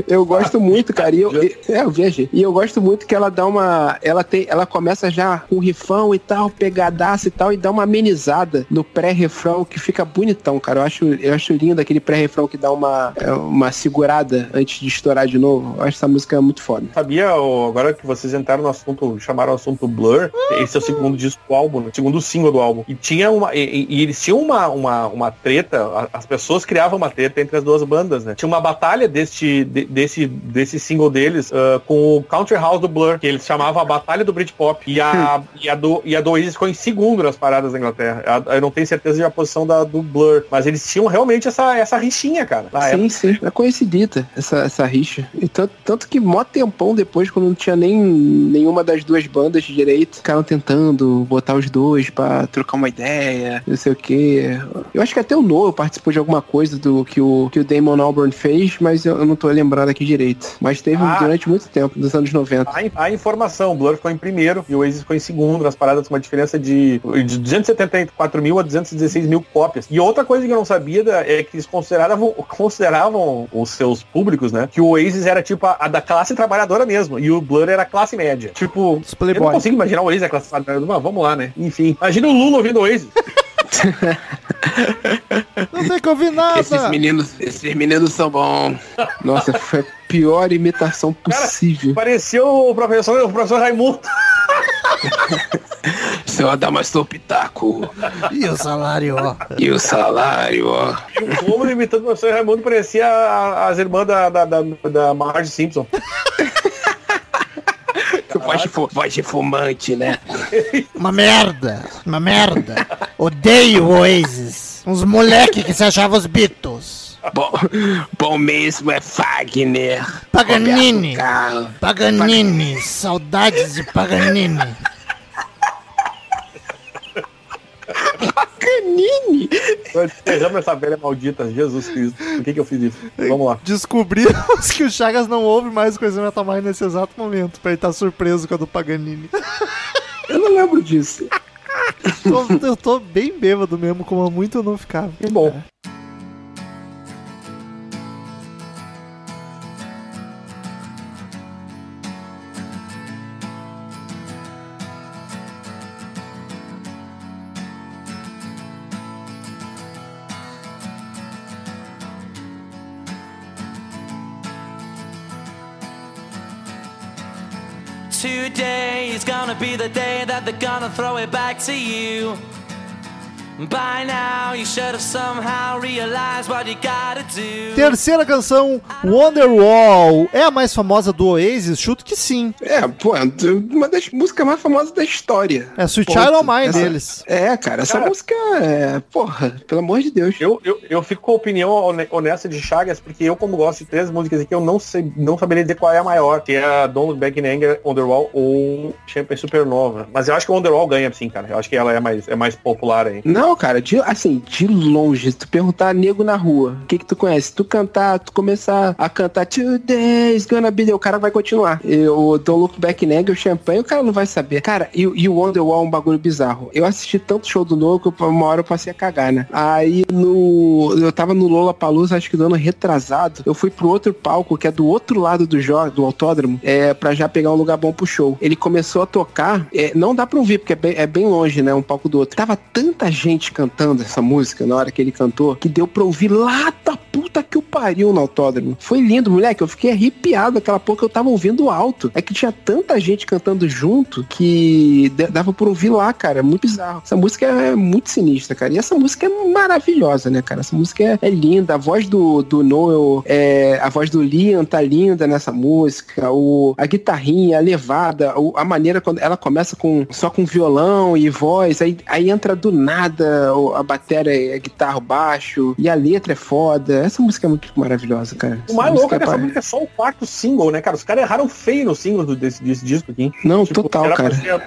Eu gosto muito, cara. E eu, e- é, eu viajei. E eu gosto muito que ela dá uma. Ela tem. Ela começa já com rifão e tal, pegadaça e tal, e dá uma amenizada no pré-refrão que fica bonitão, cara. Eu acho, eu acho lindo aquele pré-refrão que dá uma, é, uma segurada antes de estourar de novo. Eu acho essa música muito foda. Sabia, agora que vocês entraram no assunto, chamaram o assunto Blur, esse é o segundo disco do álbum, né? segundo single do álbum. E tinha uma. E, e- eles tinham uma, uma, uma treta, as pessoas criavam uma treta entre as duas bandas, né? Tinha uma batalha deste, de- desse, desse single deles ah, com o Country House do Blur, que eles chamavam a Batalha do Britpop. E a, e a, do, e a do Oasis ficou em segundo nas paradas da Inglaterra. A- Eu não tenho certeza de a posição da, do Blur, mas eles tinham realmente essa, essa rixinha, cara. na época. sim, sim. É conhecidita essa, essa rixa. E tanto, tanto que mó tempão depois, quando não tinha nem nenhuma das duas bandas direito, ficaram tentando botar os dois pra trocar uma ideia, não sei o que. Eu acho que até o Noah participou de alguma coisa do que o, que o Damon Albarn fez, mas eu, eu não tô lembrando aqui direito. Mas teve Ah. durante muito tempo, nos anos 90. A, in- a informação, o Blur ficou em primeiro e o Oasis ficou em segundo nas paradas com uma diferença de, de 274 mil a 216 mil cópias. E outra coisa que eu não sabia da- é que eles consideravam, consideravam os seus públicos, né? Que o Oasis era tipo a, a da classe trabalhadora mesmo e o Blur era a classe média. Tipo, Os eu Playboy. não consigo imaginar o Oasis a classe trabalhadora, mas vamos lá, né? Enfim, imagina o Lula ouvindo o Oasis. Não tem que ouvir Esses nada. meninos, esses meninos são bons. Nossa, foi pior imitação possível. Parecia o professor, o professor Raimundo. Seu Adamastor Pitaco. E o salário, ó. E o salário, ó. E o Romulo imitando o professor Raimundo parecia as irmãs da, da, da, da Marge Simpson. Voz de, voz de fumante, né? Uma merda. Uma merda. Odeio o Oasis. Uns moleque que se achavam os Beatles. Bom, bom mesmo é Fagner. Paganini. Carlos. Paganini. Saudades de Paganini. Paganini! Nós Erramos essa velha maldita, Jesus Cristo. Por que, que eu fiz isso? Vamos lá. Descobrimos que o Chagas não ouve mais coisa Metal Mind nesse exato momento, pra ele estar surpreso com a do Paganini. Eu não lembro disso. Tô- eu tô bem bêbado mesmo, como há muito eu não ficava. Que bom. Today is gonna be the day that they're gonna throw it back to you. Terceira canção, Wonderwall. É a mais famosa do Oasis? Chuto que sim. É, pô, é uma das músicas mais famosas da história. É Sweet. Child of Mine deles. É, cara, essa Cara. música é. Porra, pelo amor de Deus. Eu, eu, eu fico com a opinião hone- honesta de Chagas, porque eu, como gosto de três músicas aqui, eu não sei, não saberia dizer qual é a maior, que é a Don't Look Back in Anger, Wonderwall ou Champion Supernova. Mas eu acho que o Wonderwall ganha, sim, cara. Eu acho que ela é mais, é mais popular aí. Não, cara, de, assim, de longe, se tu perguntar nego na rua, o que que tu conhece? Se tu cantar, tu começar a cantar Today's gonna be o cara vai continuar. E o Don't Look Back Anger, o Champanhe, o cara não vai saber. Cara, e, e o Wonderwall é um bagulho bizarro. Eu assisti tanto show do Novo que eu- uma hora eu passei a cagar, né? Aí no... Eu tava no Lola Palusa, acho que do ano retrasado, eu fui pro outro palco, que é do outro lado do jogo, do autódromo, é, pra já pegar um lugar bom pro show. Ele começou a tocar, é, não dá pra ouvir, porque é bem, é bem longe, né? Um palco do outro. Tava tanta gente cantando essa música na hora que ele cantou, que deu pra ouvir lá da puta que o pariu no autódromo. Foi lindo, moleque. Eu fiquei arrepiado aquela que eu tava ouvindo alto. É que tinha tanta gente cantando junto que dava pra ouvir lá, cara. É muito bizarro. Essa música é muito sinistra, cara. E essa música é maravilhosa, né, cara? Essa música é, é linda. A voz do, do Noel, é, a voz do Liam tá linda nessa música. O, a guitarrinha, a levada, a maneira quando ela começa com só com violão e voz, aí, aí entra do nada a bateria, a guitarra, baixo, e a letra é foda. Essa música é muito maravilhosa, cara. O mais louco é que música essa música é só o quarto single, né, cara? Os caras erraram feio no single do- desse, desse disco aqui. Não, Tipo, total, era cara. ser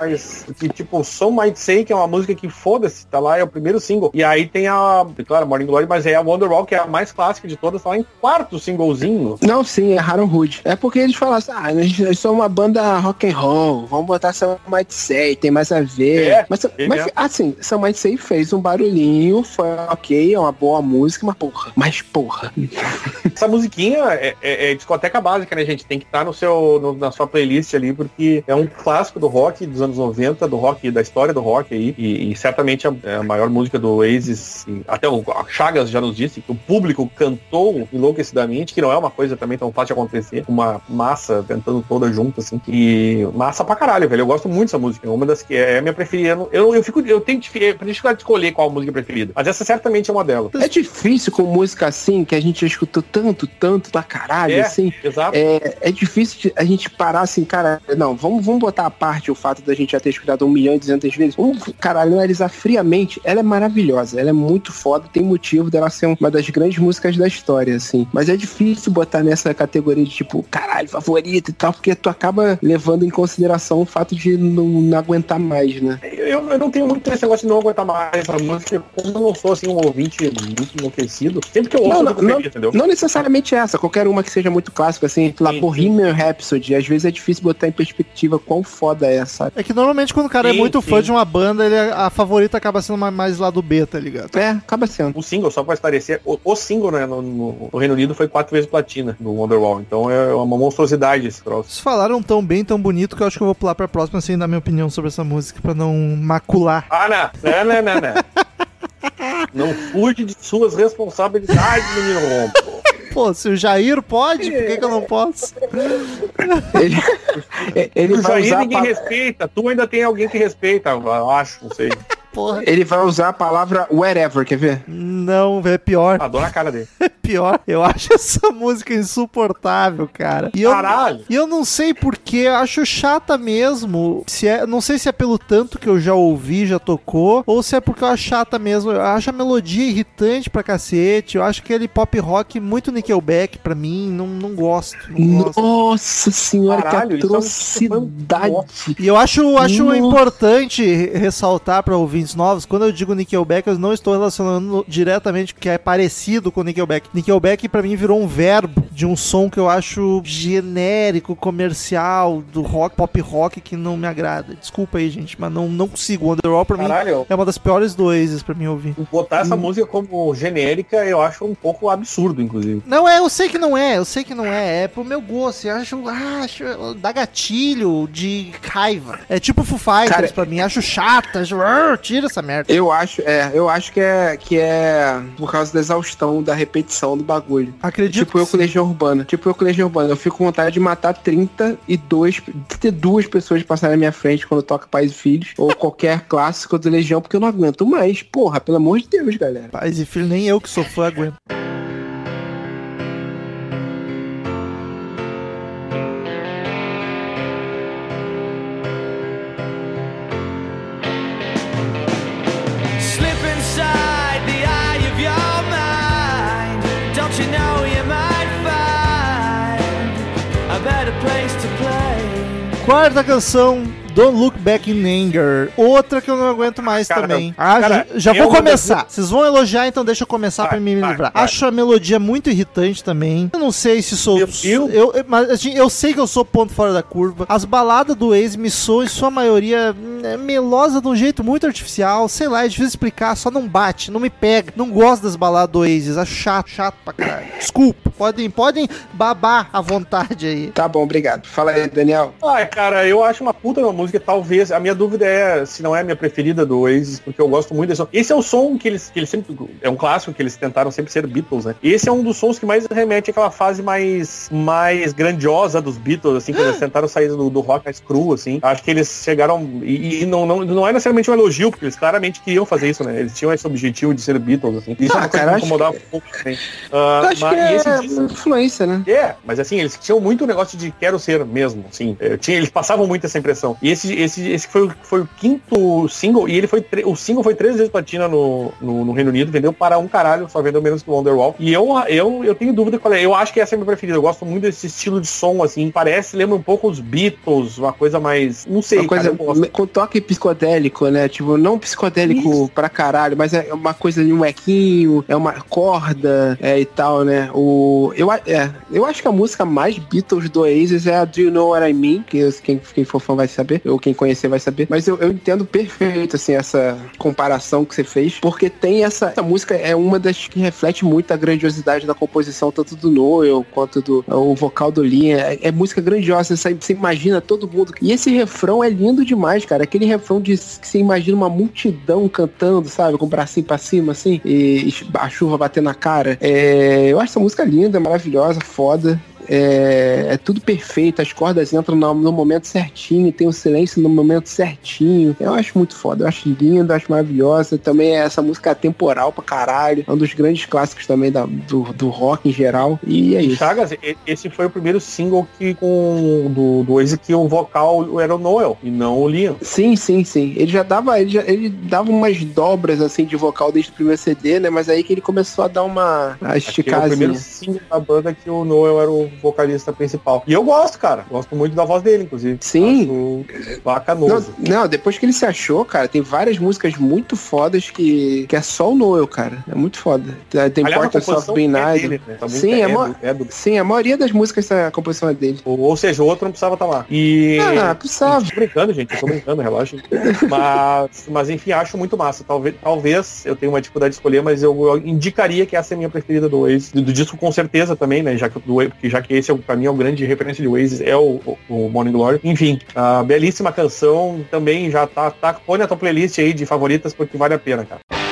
que, tipo, Some Might Say, que é uma música que foda-se, tá lá, é o primeiro single. E aí tem a, claro, Morning Glory, mas é a Wonderwall, que é a mais clássica de todas, tá lá em quarto singlezinho. Não, sim, erraram rude. É porque eles falaram assim, ah, nós nós somos uma banda rock and roll, vamos botar Some Might Say, tem mais a ver. É, mas, é mas assim, Some Might Say fez um barulhinho, foi ok, é uma boa música, mas porra, mas porra. Essa musiquinha é, é- é discoteca básica, né, gente? Tem que estar no seu, no- na sua playlist ali, porque é um clássico do rock dos anos 90, do rock, da história do rock aí, e, e certamente a, é a maior música do Oasis, até o Chagas já nos disse que o público cantou enlouquecidamente, que não é uma coisa também tão fácil de acontecer, uma massa cantando toda junto, assim, e massa pra caralho, velho, eu gosto muito dessa música, é uma das que é a minha preferida, Eu eu, fico, eu tenho dif- dificuldade de escolher qual a música preferida, mas essa certamente é uma delas. É difícil com música assim, que a gente já escutou tanto, tanto pra caralho, É. assim. Exato. É, é difícil a gente parar assim, cara, não, vamos, vamos botar à parte o fato da gente já ter escutado um milhão e duzentas vezes. Vamos, cara, analisar friamente. Ela é maravilhosa, ela é muito foda, tem motivo dela ser uma das grandes músicas da história, assim. Mas é difícil botar nessa categoria de tipo, caralho, favorito e tal, porque tu acaba levando em consideração o fato de não, não aguentar mais, né? Eu, eu não tenho muito esse negócio de não aguentar mais essa música, como eu não sou assim um ouvinte muito enlouquecido. Sempre que eu ouço, Não, eu não, feliz, entendeu? Não necessariamente essa, qualquer uma que seja muito clássica, assim, lá Sim, Bohemian Rhapsody, às vezes é difícil botar em perspectiva quão foda é, sabe? É que normalmente quando o cara é Sim, muito fã sim. de uma banda, ele, a favorita acaba sendo mais, mais lá do B, tá ligado? É, acaba sendo. O single, só pra esclarecer, o, o single né, no, no- no Reino Unido foi quatro vezes platina no Wonderwall. Então é uma monstruosidade esse troço. Vocês falaram tão bem, tão bonito, que eu acho que eu vou pular pra próxima sem dar minha opinião sobre essa música, pra não macular. Ah, não, não, não, não, não. Não fuge de suas responsabilidades, menino rompo. Pô, se o Jair pode, por que, que eu não posso? Ele, ele usar a ninguém pa- respeita. Tu ainda tem alguém que respeita, eu acho, não sei. Porra. ele vai usar a palavra wherever, quer ver? Não, é pior. Adoro a cara dele. pior. Eu acho essa música insuportável, cara. E eu, Caralho! e eu não sei porquê, eu acho chata mesmo. Se é, não sei se é pelo tanto que eu já ouvi, já tocou, ou se é porque eu acho chata mesmo. Eu acho a melodia irritante pra cacete. Eu acho aquele pop rock muito Nickelback pra mim. Não, não gosto. Não gosto. Nossa senhora, Caralho, que isso é um- atrocidade. E eu acho, acho Nossa. importante ressaltar para ouvintes novos, quando eu digo Nickelback, eu não estou relacionando diretamente que é parecido com Nickelback. Nickelback pra mim virou um verbo de um som que eu acho genérico, comercial, do rock, pop rock que não me agrada. Desculpa aí, gente, mas não, não consigo. O Underworld pra mim Caralho, é uma das piores do Oasis pra mim ouvir. botar essa música como genérica eu acho um pouco absurdo, inclusive. Não é, eu sei que não é, eu sei que não é, é pro meu gosto, eu acho, acho dá gatilho de raiva. É tipo Foo Fighters Cara, pra mim, acho chata, acho, "Ah, tira essa merda. Eu acho, é, eu acho que é, que é por causa da exaustão, da repetição do bagulho. Acredito Tipo eu com. Legião Urbana. Tipo eu com Legião Urbana. Eu fico com vontade de matar 32, 32 pessoas passarem na minha frente quando toca Pais e Filhos. ou qualquer clássico do Legião, porque eu não aguento mais. Porra, pelo amor de Deus, galera. Pais e filho, nem eu que sou fã aguento. Quarta canção, Don't Look Back in Anger. Outra que eu não aguento mais Cara, também. Ah, cara, já, já vou começar. Vocês vão elogiar, então deixa eu começar Vai, pra me vai, livrar. vai. Acho a melodia muito irritante também. Eu não sei se sou. Eu- eu- eu, mas assim, eu sei que eu sou ponto fora da curva. As baladas do ex me soam, em sua maioria, hum, é melosa de um jeito muito artificial. Sei lá, é difícil explicar, só não bate, não me pega. Não gosto das baladas do Oasis, acho chato, chato pra caralho. Desculpa, podem, podem babar à vontade aí. Tá bom, obrigado. Fala aí, Daniel. Ah, cara, eu acho uma puta uma música, talvez. A minha dúvida é se não é a minha preferida do Oasis, porque eu gosto muito desse som. Esse é o som que eles, que eles sempre. É um clássico que eles tentaram sempre ser Beatles, né? Esse é um dos sons que mais remete àquela fase mais, mais grandiosa dos Beatles, assim, que eles tentaram sair do, do rock mais cru, assim. Acho que eles chegaram. E, e não, não, não é necessariamente um elogio, porque eles claramente queriam fazer isso, né? Eles tinham esse objetivo de ser Beatles, assim. Isso é Ah, uma coisa cara, que incomodava que- um pouco também. Ah, Eu acho mas- que esse é disco- influência, né? é, mas assim, eles tinham muito o negócio de quero ser mesmo, assim. É, tinha, eles passavam muito essa impressão. E esse, esse, esse foi, o- foi o quinto single, e ele foi o single foi três vezes platina no, no, no Reino Unido, vendeu para um caralho, só vendeu menos que o Wonderwall. E eu, eu, eu tenho dúvida qual é. Eu acho que essa é a minha preferida. Eu gosto muito desse estilo de som, assim. Parece, lembra um pouco os Beatles, uma coisa mais. Não sei, Uma coisa cara, com toque psicodélico, né? Tipo, não psicodélico pra caralho, mas é uma coisa de um equinho, é uma corda é, e tal, né? O, eu, é, eu acho que a música mais Beatles do Oasis é a Do You Know What I Mean, que quem, quem for fã vai saber, ou quem conhecer vai saber. Mas eu, eu entendo perfeito, assim, essa comparação que você fez, porque tem essa, essa música é uma das que reflete muito a grandiosidade da composição, tanto do Noel quanto do o vocal do Liam. É, é música grandiosa, você, você imagina todo mundo. E esse refrão é lindo demais, cara. Aquele refrão de que você imagina uma multidão cantando, sabe? Com o bracinho pra cima, assim, e a chuva batendo na cara. É, eu acho essa música linda, maravilhosa, foda. É, é tudo perfeito, as cordas entram no, no momento certinho, tem o silêncio no momento certinho. Eu acho muito foda, eu acho lindo, eu acho maravilhosa. Também é essa música atemporal pra caralho. É um dos grandes clássicos também da- do, do rock em geral. E é isso. Chagas, esse foi o primeiro single que com do, do que o vocal era o Noel e não o Liam. Sim, sim, sim. Ele já dava, ele, já, ele dava umas dobras assim de vocal desde o primeiro CD, né? Mas aí que ele começou a dar uma a Acho que é o primeiro single da banda que o Noel era o vocalista principal. E eu gosto, cara. Gosto muito da voz dele, inclusive. Sim. Acho Não, bacanoso. não, depois que ele se achou, cara, tem várias músicas muito fodas que, que é só o Noel, cara. É muito foda. Tem Aliás, Portals of composição Being é dele, né? Sim, música é é, mó- do, é do- Sim, a maioria das músicas, a composição é dele. Ou, ou seja, o outro não precisava estar lá. E. Ah, precisava. Tô brincando, gente. Eu tô brincando, relaxa. Mas, mas enfim, acho muito massa. Talvez, talvez eu tenha uma dificuldade de escolher, mas eu, eu indicaria que essa é a minha preferida do Oasis. Do, do disco com certeza também, né? Já que, do, já que esse é, pra mim é o grande referência de Oasis, é o, o, o Morning Glory. Enfim, a belíssima canção também já tá, tá. Põe na tua playlist aí de favoritas porque vale a pena, cara.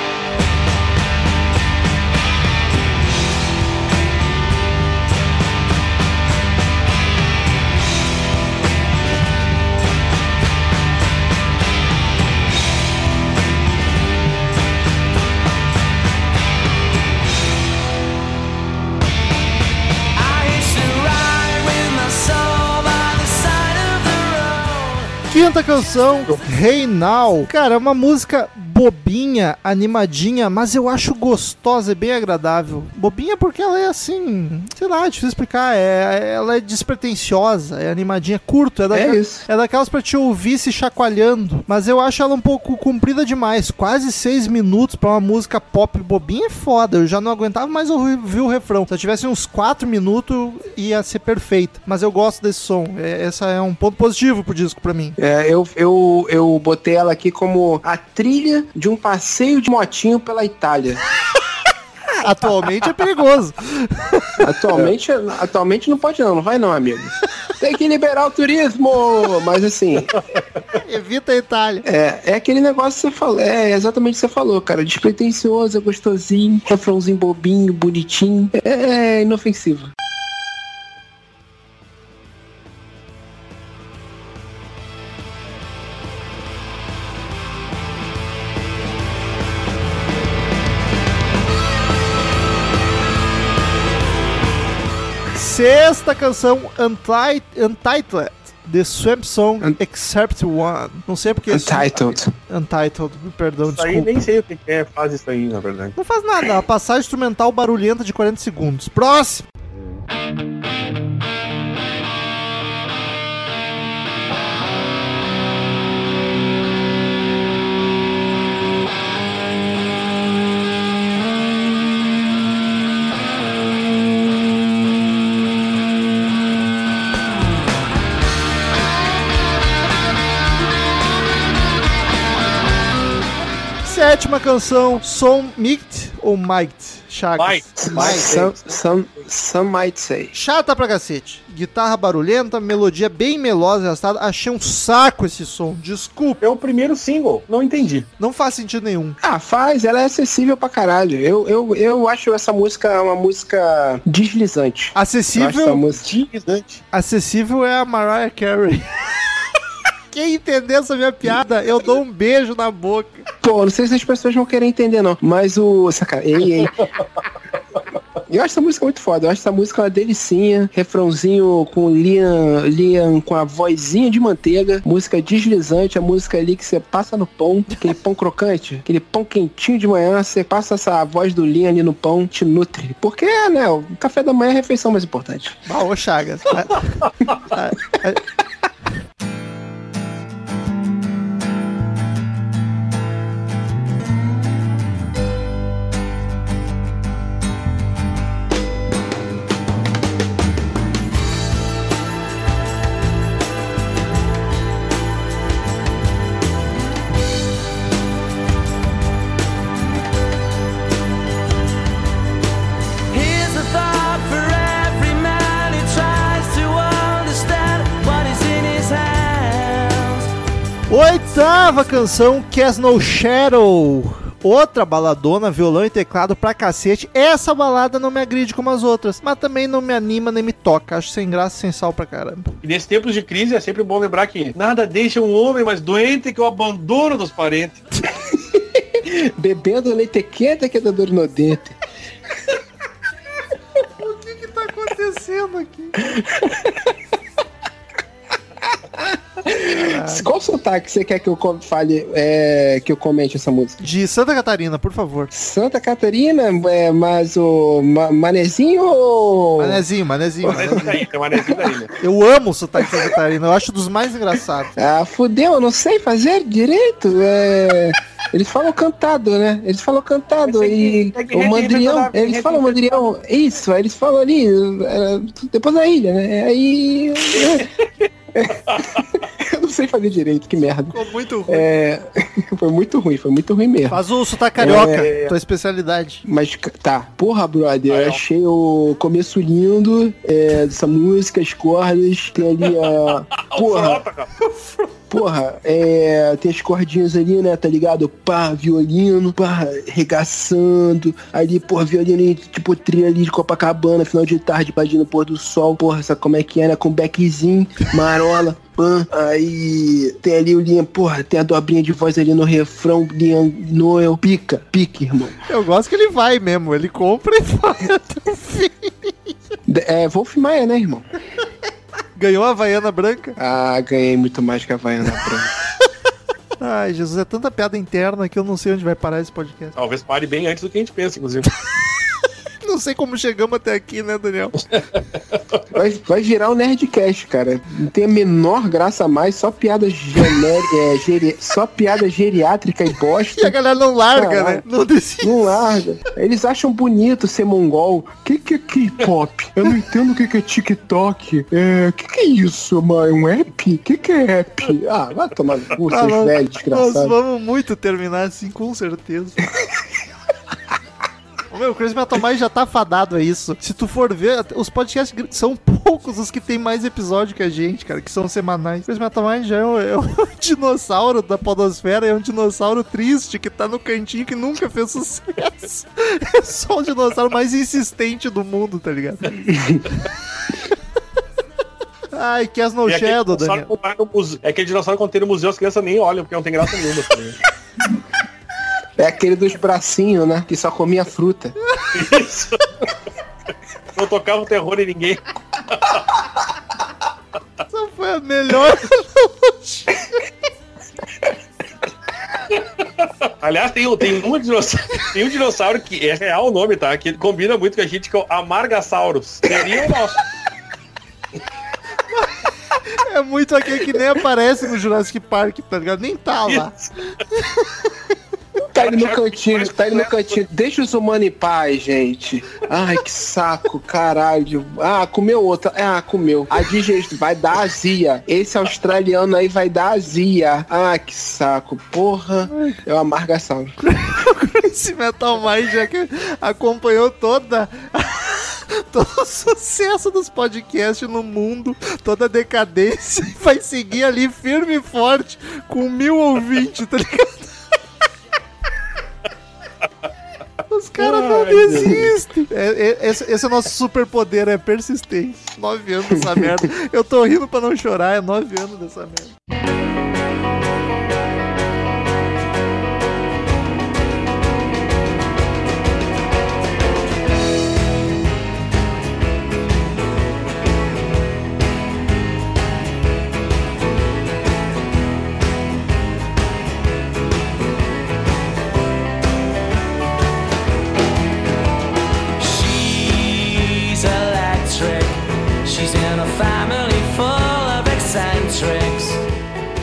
Canção, Reinal. Cara, é uma música bobinha, animadinha, mas eu acho gostosa e bem agradável. Bobinha porque ela é assim, sei lá, é difícil explicar. É, ela é despretensiosa, é animadinha, curto. É, daquela, É isso. é daquelas pra te ouvir se chacoalhando. Mas eu acho ela um pouco comprida demais. Quase seis minutos pra uma música pop bobinha é foda. Eu já não aguentava mais ouvir o refrão. Se eu tivesse uns quatro minutos, ia ser perfeita. Mas eu gosto desse som. É, essa é um ponto positivo pro disco pra mim. É, eu, eu, eu botei ela aqui como a trilha de um passeio de motinho pela Itália. Atualmente é perigoso. Atualmente, atualmente não pode não, não vai não, amigo. Tem que liberar o turismo! Mas assim, Evita a Itália. é, é aquele negócio que você falou, é exatamente o que você falou, cara. Despretensioso, é gostosinho, refrãozinho bobinho, bonitinho. É, é inofensivo. Sexta canção, Unti- Untitled. The Swamp Song Un- Excerpt One. Não sei porque. Untitled. Untitled, me perdão, Isso aí desculpa. nem sei o que que é, faz isso aí, na verdade. Não faz nada, a passagem instrumental barulhenta de 40 segundos. Próximo! Sétima canção, Som Might ou Might? Chagas. Might. Some, some, some might say. Chata pra cacete. Guitarra barulhenta, melodia bem melosa e arrastada. Achei um saco esse som. Desculpa, É o primeiro single, não entendi. não faz sentido nenhum. Ah, faz, ela é acessível pra caralho. Eu, eu, eu acho essa música uma música deslizante. Eu acho essa Acessível, música. Deslizante. acessível é a Mariah Carey. Quem entender essa minha piada, eu dou um beijo na boca. Pô, não sei se as pessoas vão querer entender, não. Mas o. Saca... Ei, ei. Eu acho essa música muito foda. Eu acho essa música uma delicinha. Refrãozinho com Liam, Liam com a vozinha de manteiga. Música deslizante. A música ali que você passa no pão. Aquele pão crocante. Aquele pão quentinho de manhã. Você passa essa voz do Liam ali no pão. Te nutre. Porque, né? O café da manhã é a refeição mais importante. Ô Chagas. Oitava canção, Cast No Shadow. Outra baladona, violão e teclado pra cacete. Essa balada não me agride como as outras, mas também não me anima nem me toca. Acho sem graça, sem sal pra caramba. E nesses tempos de crise é sempre bom lembrar que nada deixa um homem mais doente que o abandono dos parentes. Bebendo leite quente que dá dor no dente. O que que tá acontecendo aqui? Qual sotaque você quer que eu fale, é, que eu comente essa música? De Santa Catarina, por favor. Santa Catarina, é, mas o ma- Manezinho ou... Manezinho, manezinho. Manezinho. nezinha daí, né? Eu amo o sotaque de Santa Catarina, eu acho dos mais engraçados. Ah, fudeu, eu não sei fazer direito. É... Eles falam cantado, né? Eles falam cantado e é o mandrião, eles falam mandrião, isso, aí eles falam ali, é, depois da ilha, né? Aí... sei fazer direito, que merda. Ficou muito ruim. É... foi muito ruim, foi muito ruim mesmo. Faz o sotaque carioca, É. tua especialidade. Mas tá, porra, brother, eu achei o começo lindo é, dessa música, as cordas, tem ali a. Porra. Porra, é, tem as cordinhas ali, né, tá ligado? Pá, violino, pá, regaçando. Ali, porra, violino, tipo, trilha ali de Copacabana, final de tarde, padinho no pôr do sol. Porra, sabe como é que é, né? Com backzinho, marola. Pã, aí tem ali o Liam, porra, tem a dobrinha de voz ali no refrão, Liam Noel, pica, pica, irmão. Eu gosto que ele vai mesmo, ele compra e vai até o fim. É Wolf Maia, né, irmão? Ganhou a Havaiana branca? Ah, ganhei muito mais que a Havaiana branca. Ai, Jesus, é tanta piada interna que eu não sei onde vai parar esse podcast. Talvez pare bem antes do que a gente pensa, inclusive. Não sei como chegamos até aqui, né, Daniel? Vai, vai virar um Nerdcast, cara. Não tem a menor graça a mais, só piada genérica, é, geri- só piada geriátrica e E a bosta. galera não larga, Caralho. né? Não decide. Não larga. Eles acham bonito ser mongol. O que, que é K-pop? Eu não entendo o que, que é TikTok. É, o que, que é isso, mãe? Um app? O que, que é app? Ah, vai tomar no cu, Ah, seus nós- velhos, Nós desgraçados. vamos muito terminar assim, com certeza. Meu, o Crazy Metal Mind já tá fadado a isso. Se tu for ver, os podcasts são poucos os que tem mais episódio que a gente, cara, que são semanais. O Crazy Metal Mind já é um, é um dinossauro da podosfera, é um dinossauro triste que tá no cantinho que nunca fez sucesso. É só o dinossauro mais insistente do mundo, tá ligado? Ai, que as no aquele shadow, Daniel. É aquele dinossauro quando tem no museu, as crianças nem olham, porque não tem graça nenhuma. É aquele dos bracinhos, né? Que só comia fruta. Isso. Não tocava o terror em ninguém. Essa foi a melhor Aliás, tem, um- tem, um dinossauro, tem um dinossauro que é real o nome, tá? Que combina muito com a gente, que é o Amargasaurus. Seria o nosso. É muito aquele que nem aparece no Jurassic Park, tá ligado? Nem tá lá. Tá ali no cantinho, tá ali no cantinho. Deixa os humanos em paz, gente. Ai, que saco, caralho. Ah, comeu outra. Ah, comeu. A digestão vai dar azia. Esse australiano aí vai dar azia. Ah, que saco. Porra. É o amargação. Esse Metal Mind já que acompanhou toda. Todo o sucesso dos podcasts no mundo, toda a decadência, vai seguir ali firme e forte, com mil ouvintes, tá ligado? Os caras não desistem. É, é- esse, esse é o nosso superpoder, é persistência. Nove anos dessa merda. Eu tô rindo pra não chorar, é nove anos dessa merda. In a family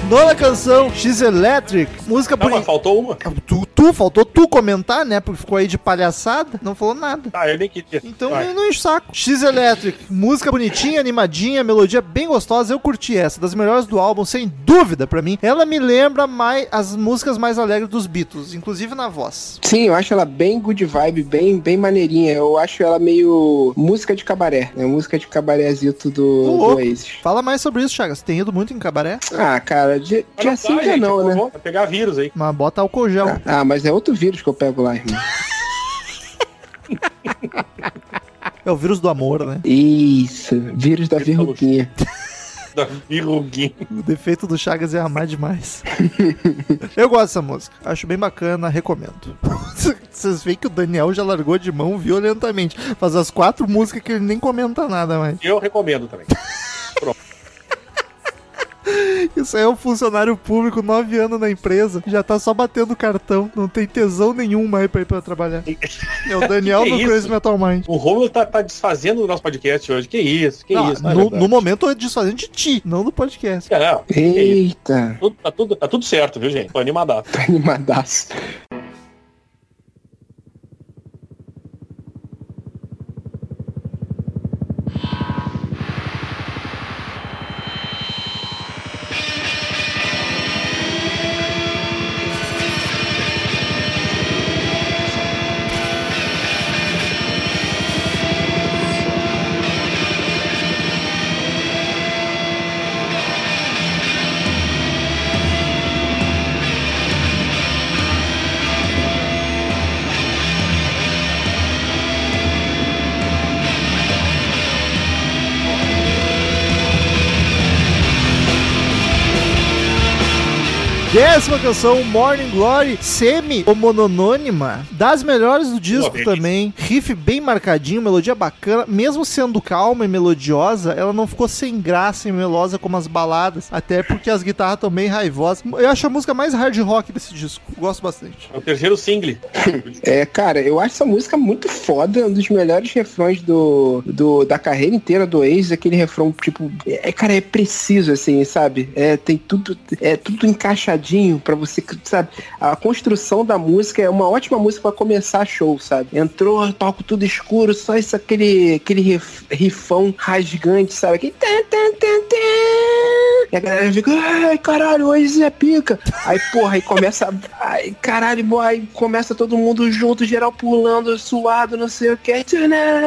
Nona canção, X Electric, música Não, mas bonita. faltou uma. Tu, tu, faltou tu comentar, né? Porque ficou aí de palhaçada, não falou nada. Ah, eu nem queria. Então Vai. eu não enche o saco. X Electric, música bonitinha, animadinha, melodia bem gostosa. Eu curti essa, das melhores do álbum, sem dúvida pra mim. Ela me lembra mais as músicas mais alegres dos Beatles, inclusive na voz. Sim, eu acho ela bem good vibe, bem, bem maneirinha. Eu acho ela meio música de cabaré. É música de cabarézito do, Ô, do. Oasis. Fala mais sobre isso, Chagas. Tem ido muito em cabaré? Ah, cara, de, de não assim dá, que gente, não, né? Vai pegar vírus aí. Mas bota álcool gel. Ah, ah, mas é outro vírus que eu pego lá, irmão. É o vírus do amor, né? Isso, vírus da verruguinha. Da virruguinha. O defeito do Chagas é amar demais. Eu gosto dessa música. Acho bem bacana, recomendo. Vocês veem que o Daniel já largou de mão violentamente. Faz as quatro músicas que ele nem comenta nada mais. Eu recomendo também. Isso aí é um funcionário público, nove anos na empresa, já tá só batendo cartão, não tem tesão nenhum mais pra ir pra trabalhar. É o Daniel Que do isso? Crazy Metal Mind. O Romulo tá, tá desfazendo o nosso podcast hoje. Que isso, que Não, isso. não é no, verdade. no momento eu tô desfazendo de ti, não do podcast. É, não, que. Eita, Tudo- tá, tudo, tá tudo certo, viu, gente? Tô animadaço. tá animadaço. Décima canção, Morning Glory, semi-mononônima. Das melhores do disco delícia. também. Riff bem marcadinho, melodia bacana. Mesmo sendo calma e melodiosa, ela não ficou sem graça e melosa como as baladas. Até porque as guitarras estão bem raivosas. Eu acho a música mais hard rock desse disco. Gosto bastante. É o terceiro single. É, cara, eu acho essa música muito foda, um dos melhores refrões do, do da carreira inteira do Ace, aquele refrão, tipo, é, cara, é preciso, assim, sabe? É, tem tudo, é tudo encaixadinho pra você, sabe? A construção da música é uma ótima música pra começar show, sabe? Entrou, palco tudo escuro, só isso, aquele, aquele rif- rifão rasgante, sabe? Aquele. E a galera fica, ai, caralho, hoje é pica. Aí, porra, aí começa, ai, caralho, boy, aí começa todo mundo junto, geral pulando, suado, não sei o que.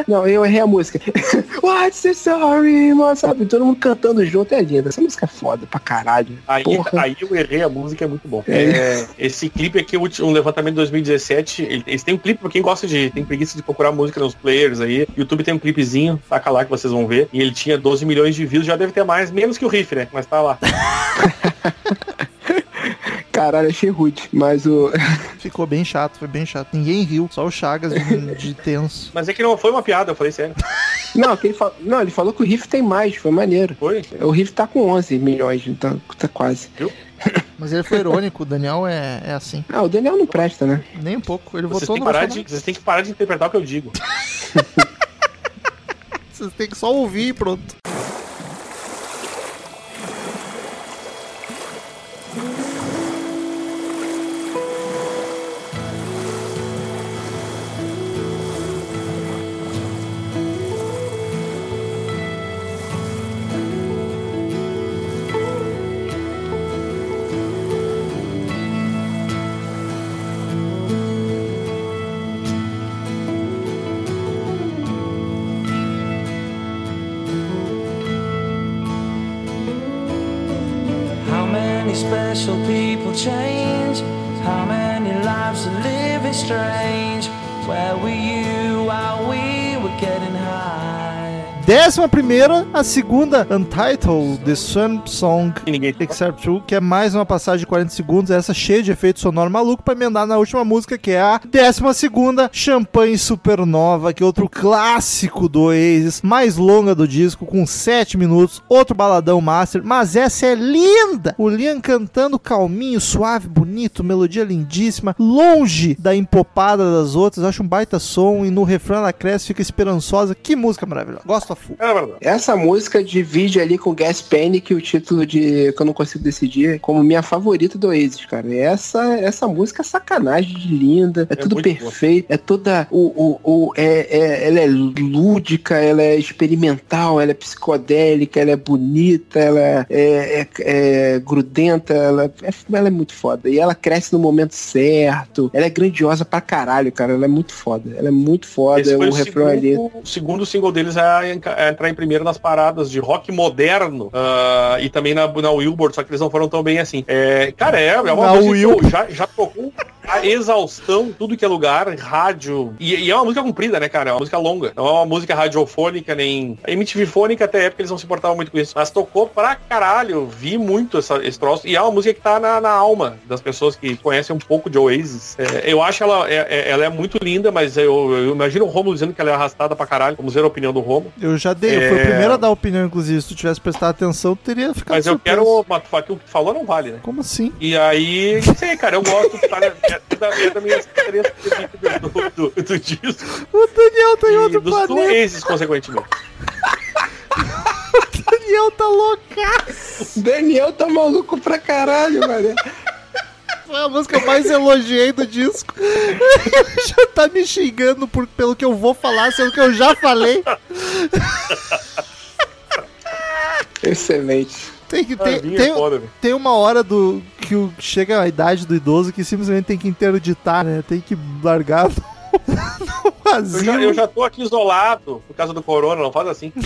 Não, eu errei a música. What's the story, mano? Sabe? Todo mundo cantando junto, é linda. Essa música é foda pra caralho. Aí, Porra. aí eu errei, a música é muito bom. É, esse clipe aqui, um levantamento de 2017, ele- eles têm um clipe pra quem gosta de. tem preguiça de procurar música nos players aí. YouTube tem um clipezinho, taca lá que vocês vão ver. E ele tinha 12 milhões de views, já deve ter mais, menos que o Riff, né? Mas tá lá. Caralho, achei rude. Mas o. Ficou bem chato, foi bem chato. Ninguém riu, só o Chagas de, de tenso. Mas é que não foi uma piada, eu falei sério. Não, que ele fal... não, ele falou que o Riff tem mais, foi maneiro. Foi? O Riff tá com 11 milhões, então tá quase. Mas ele foi irônico, o Daniel é, é assim. Ah, o Daniel não presta, né? Nem um pouco. Ele Vocês votou no parar de, vocês têm que parar de interpretar o que eu digo. Vocês têm que só ouvir e pronto. Décima primeira, a segunda, Untitled, The Sun Song. Ninguém Except True, que é mais uma passagem de 40 segundos, essa cheia de efeito sonoro maluco pra emendar na última música, que é a décima segunda, Champagne Supernova, que é outro clássico do Oasis, mais longa do disco, com 7 minutos, outro baladão master, mas essa é linda! O Liam cantando calminho, suave, bonito, melodia lindíssima, longe da empopada das outras, acho um baita som, e no refrão ela cresce, fica esperançosa, que música maravilhosa, gosto a full. É verdade. Essa música divide ali com Gas Panic o título de que eu não consigo decidir como minha favorita do Oasis, cara. E Essa, essa música é sacanagem de linda, é, É tudo perfeito, é toda o, o, o é, é- ela é lúdica, ela é experimental, ela é psicodélica, ela é bonita, ela é, é- é grudenta, ela é, ela é muito foda. E ela cresce no momento certo, ela é grandiosa pra caralho, cara. Ela é muito foda, ela é muito foda. Esse o o refrão ali. segundo, o segundo single deles a entrar em primeiro nas paradas de rock moderno ah, e também na, na Wilbur, só que eles não foram tão bem assim. É, cara, é, é uma Na música eu já, já tocou exaustão, tudo que é lugar, rádio. E, e é uma música comprida, né, cara? É uma música longa. Não é uma música radiofônica, nem. A MTV fônica até época eles não se importavam muito com isso. Mas tocou pra caralho. Vi muito essa, esse troço. E é uma música que tá na, na alma das pessoas que conhecem um pouco de Oasis. É, eu acho ela, é, é- ela é muito linda, mas eu, eu imagino o Romulo dizendo que ela é arrastada pra caralho. Vamos ver a opinião do Romulo. Eu já dei, eu fui o É. primeiro a dar opinião, inclusive. Se tu tivesse prestado atenção, tu teria ficado Mas eu surpreso. quero. Mas o que tu falou não vale, né? Como assim? E aí, sei, cara, eu gosto tá, é, é da, da minha três do, do, do, do disco. O Daniel tá em E outro dos planeta. Oasis, consequentemente. O Daniel tá loucaço. Daniel tá maluco pra caralho, velho. Foi a música que eu mais elogiei do disco. já tá me xingando por, pelo que eu vou falar, sendo que eu já falei. Excelente. Tem que Ah, tem, tem, foda, tem uma hora do que chega a idade do idoso que simplesmente tem que interditar, né? Tem que largar no, Eu já, eu já tô aqui isolado por causa do corona, não faz assim.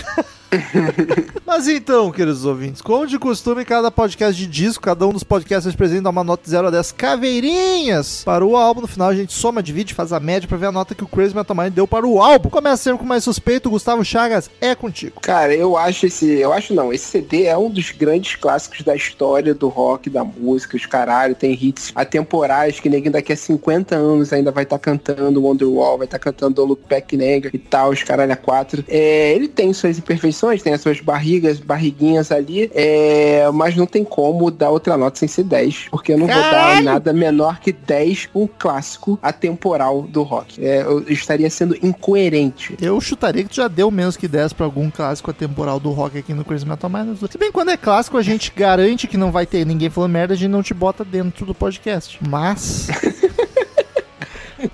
Mas então, queridos ouvintes, como de costume, cada podcast de disco, cada um dos podcasts apresenta uma nota de 0 a 10 caveirinhas para o álbum. No final a gente soma, divide, faz a média pra ver a nota que o Crazy Metal Mind deu para o álbum. Começa sempre com mais suspeito, Gustavo Chagas, é contigo. Cara, eu acho esse. Eu acho não, esse CD é um dos grandes clássicos da história do rock, da música, os caralho, tem hits atemporais que ninguém daqui a 50 anos ainda vai estar tá cantando Wonderwall, vai estar tá cantando Back Nega e tal, os caralho a quatro. É, ele tem suas imperfeições, tem as suas barrigas, barriguinhas ali, é, mas não tem como dar outra nota sem ser 10, porque eu não vou dar nada menor que 10 um clássico atemporal do rock. É, eu estaria sendo incoerente. Eu chutaria que tu já deu menos que 10 pra algum clássico atemporal do rock aqui no Crazy Metal Mind. Se bem que quando é clássico, a gente garante que não vai ter ninguém falando merda, a gente não te bota dentro do podcast. Mas.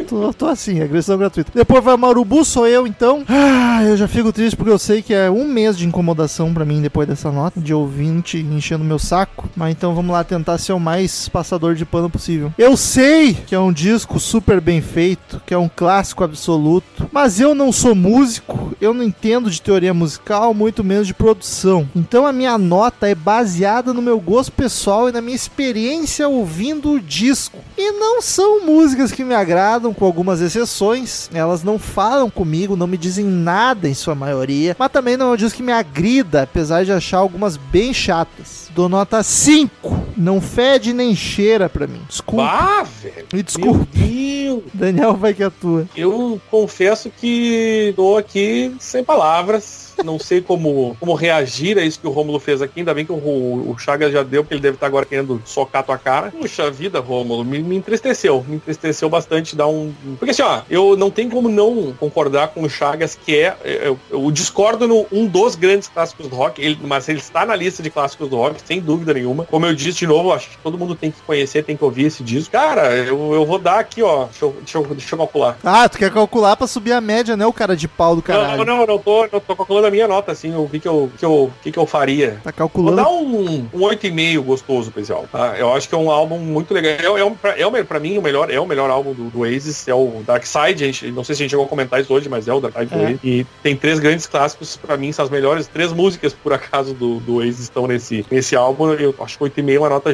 tô, tô assim, agressão gratuita. Depois vai Marubu, sou eu então. Ah, eu já fico triste porque eu sei que é um mês de incomodação pra mim depois dessa nota, de ouvinte enchendo meu saco. Mas então vamos lá tentar ser o mais passador de pano possível. Eu sei que é um disco super bem feito, que é um clássico absoluto, mas eu não sou músico, eu não entendo de teoria musical, muito menos de produção. Então a minha nota é baseada no meu gosto pessoal e na minha experiência ouvindo o disco. E não são músicas que me agradam, com algumas exceções. Elas não falam comigo, não me dizem nada em sua maioria. Mas também não é um disco que me agrida, apesar de achar algumas bem chatas. Dou nota 5. Não fede nem cheira pra mim. Desculpa. Ah, velho. Me desculpa. Meu Deus. Daniel, vai que é tua. Eu confesso que tô aqui sem palavras. Não sei como, como reagir a isso que o Rômulo fez aqui. Ainda bem que o, o Chagas já deu, porque ele deve estar agora querendo socar tua cara. Puxa vida, Rômulo, me, me entristeceu. Me entristeceu bastante dar um. Porque assim, ó, eu não tenho como não concordar com o Chagas, que é. Eu, eu discordo no um dos grandes clássicos do rock. Ele, mas ele está na lista de clássicos do rock, sem dúvida nenhuma. Como eu disse de novo, acho que todo mundo tem que conhecer, tem que ouvir esse disco. Cara, eu, eu vou dar aqui, ó. Deixa eu, deixa eu, deixa eu calcular. Ah, tu quer calcular pra subir a média, né, o cara de pau do caralho? Não, não, não, não tô, não tô calculando a minha nota, assim, o que que eu, que eu, que que eu faria. Tá Vou calculando. dar um, um 8,5 gostoso pra esse álbum, tá? Eu acho que é um álbum muito legal. É, é, um, pra- é, um, pra mim, o melhor, é o melhor álbum do, do Oasis, é o Dark Side. A gente, não sei se a gente chegou a comentar isso hoje, mas é o Dark Side do É. Oasis. E tem três grandes clássicos, pra mim, são as melhores. Três músicas, por acaso, do, do Oasis estão nesse, nesse álbum. Eu acho que 8,5 é uma nota...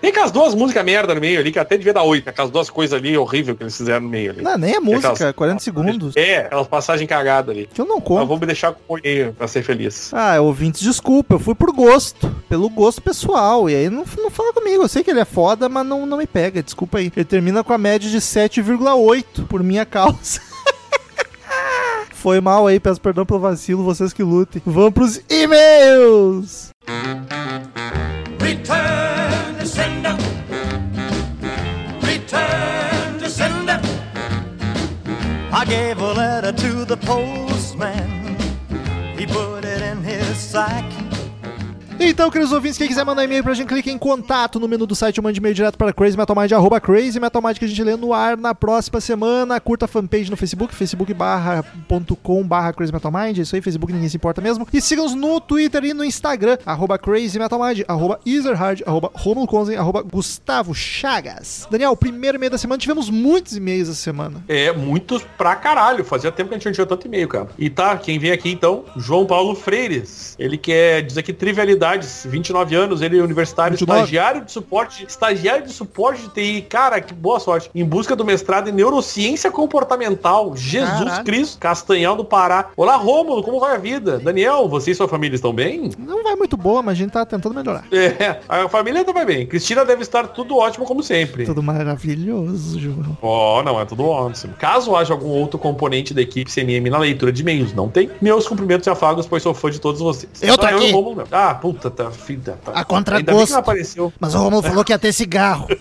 Tem aquelas duas músicas merda no meio ali, que até devia dar 8. Aquelas duas coisas ali horríveis que eles fizeram no meio ali. Não, nem é música, Aquelas- 40 segundos. É, aquelas passagens cagadas ali. Que eu não conto. vou me deixar com 8,5 pra ser feliz. Ah, ouvintes, desculpa, eu fui por gosto. Pelo gosto pessoal. E aí não, não fala comigo. Eu sei que ele é foda, mas não, não me pega. Desculpa aí. Ele termina com a média de 7,8 por minha causa. Foi mal aí, peço perdão pelo vacilo, vocês que lutem. Vamos pros e-mails! Return to sender. Return to sender. I gave a letter to the postman. like Então, queridos ouvintes, quem quiser mandar e-mail pra gente, clique em contato no menu do site, mande e-mail direto para crazymetalmind, arroba crazymetalmind, que a gente lê no ar na próxima semana. Curta a fanpage no Facebook, facebook.com barra crazymetalmind, é isso aí, Facebook ninguém se importa mesmo. E siga-nos no Twitter e no Instagram, arroba crazymetalmind, arroba easerhard, arroba romulo Conzen, arroba gustavo chagas. Daniel, primeiro e-mail da semana, tivemos muitos e-mails essa semana. É, muitos pra caralho. Fazia tempo que a gente não tinha tanto e-mail, cara. E tá, quem vem aqui então, João Paulo Freires. Ele quer, diz aqui, trivialidades, 29 anos, ele é universitário, 29. estagiário de suporte, estagiário de suporte de TI. Cara, que boa sorte. Em busca do mestrado em neurociência comportamental. Jesus Caralho. Cristo, Castanhal do Pará. Olá, Rômulo, como vai a vida? Daniel, você e sua família estão bem? Não vai muito boa, mas a gente tá tentando melhorar. É, a família tá vai bem. Cristina deve estar tudo ótimo como sempre. Tudo maravilhoso, João. Ó, não, é tudo ótimo. Caso haja algum outro componente da equipe CNM na leitura de e-mails, não tem? Meus cumprimentos e afagos, pois sou fã de todos vocês. Eu tô Só aqui. e mesmo. Ah, puta, tá, filha. Tá. A contragosto. Apareceu. Mas o Romulo falou que ia ter cigarro.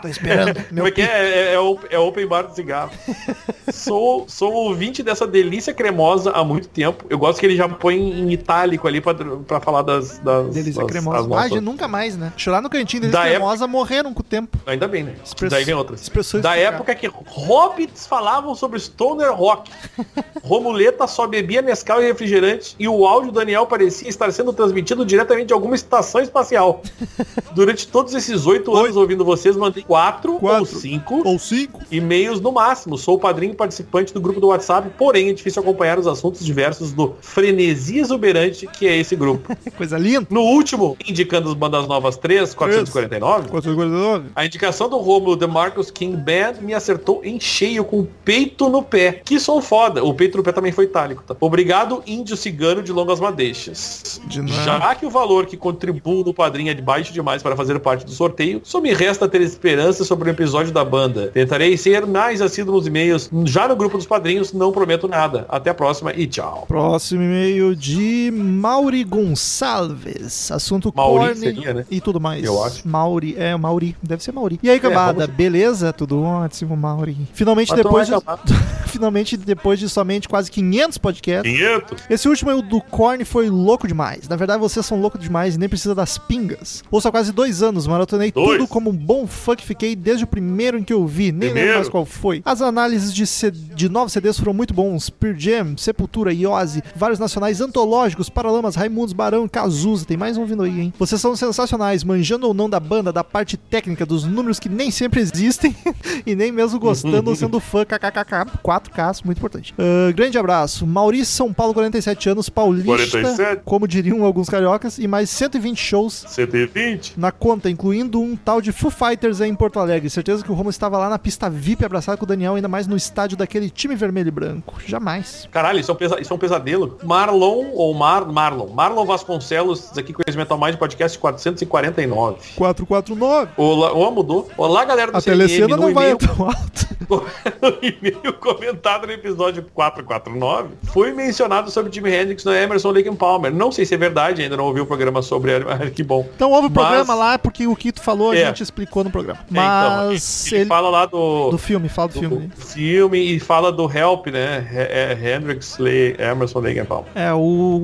Tô esperando. Meu Como é que é? É, é, é open bar de cigarro. sou, sou ouvinte dessa delícia cremosa há muito tempo. Eu gosto que ele já põe em itálico ali pra, pra falar das, das Delícia das- cremosa. as Ah, nunca mais, né? Chorar no cantinho delícia Da cremosa morreram com o tempo. Ainda bem, né? Express- Daí vem outras. expressões Da época que hobbits falavam sobre stoner rock. Romuleta só bebia Nescau e refrigerante e o áudio do Daniel parecia estar sendo transmitido diretamente de alguma estação espacial. Durante todos esses oito anos ouvindo vocês, mandei quatro, Quatro. ou cinco Ou cinco. e-mails no máximo. Sou o padrinho participante do grupo do WhatsApp, porém é difícil acompanhar os assuntos diversos do Frenesi Exuberante, que é esse grupo. Coisa linda. No último, indicando as bandas novas 3, 449, 449. a indicação do Romulo The Marcus King Band me acertou em cheio com o peito no pé. Que som foda. O peito no pé também foi itálico, tá? Obrigado, índio cigano de longas madeixas. De. Já que o valor que contribuo no padrinho é de baixo demais para fazer parte do sorteio, só me resta ter esperança sobre o episódio da banda. Tentarei ser mais assíduo nos e-mails, já no grupo dos padrinhos, não prometo nada. Até a próxima e tchau. Próximo e-mail de Mauri Gonçalves. Assunto Mauri corne seria, né? e tudo mais. Eu acho. Mauri, é, Mauri. Deve ser Mauri. E aí, cambada, vamos- beleza? Tudo ótimo, Mauri. Finalmente Mas tu depois de... Finalmente depois de somente quase 500 podcasts. 500? Esse último o do Korn foi louco demais. Na verdade, vocês são loucos demais e nem precisa das pingas. Ouço há quase dois anos, maratonei Dois? tudo como um bom que fiquei desde o primeiro em que eu vi. Nem lembro Primeiro? mais qual foi. As análises de, C- de novos CDs foram muito bons. Pearl Jam, Sepultura, Ozzy, vários nacionais antológicos, Paralamas, Raimundos, Barão Cazuza. Tem mais um vindo aí, hein? Vocês são sensacionais, manjando ou não da banda, da parte técnica, dos números que nem sempre existem e nem mesmo gostando ou sendo fã, kkkk, 4K, muito importante. Ah, grande abraço. Maurício São Paulo, 47 anos, paulista, 47? como diriam alguns cariocas, e mais 120 shows 120? na conta, incluindo um tal de Foo Fighters aí em Porto Alegre. Certeza que o Romulo estava lá na pista VIP abraçado com o Daniel, ainda mais no estádio daquele time vermelho e branco. Jamais. Caralho, isso é, um pesa- isso é um pesadelo. Marlon, ou Mar, Marlon, Marlon Vasconcelos, aqui com esse Metal Mind Podcast 449. 449. Olá, ó, mudou. Olá, galera do A CNM, telecena não vai tão alto. no e-mail comentado no episódio 449, foi mencionado sobre Jimi Hendrix no Emerson Lake and Palmer. Não sei se é verdade, ainda não ouvi o programa sobre ele, mas que bom. Então houve o Mas- programa lá, porque o que tu falou a É. gente explicou no programa. É, então, Mas ele, ele fala lá do, Do filme, fala do, do filme. filme e fala do Help, né? É, Hendrix, Lee, Emerson Lake and Palmer. É, o,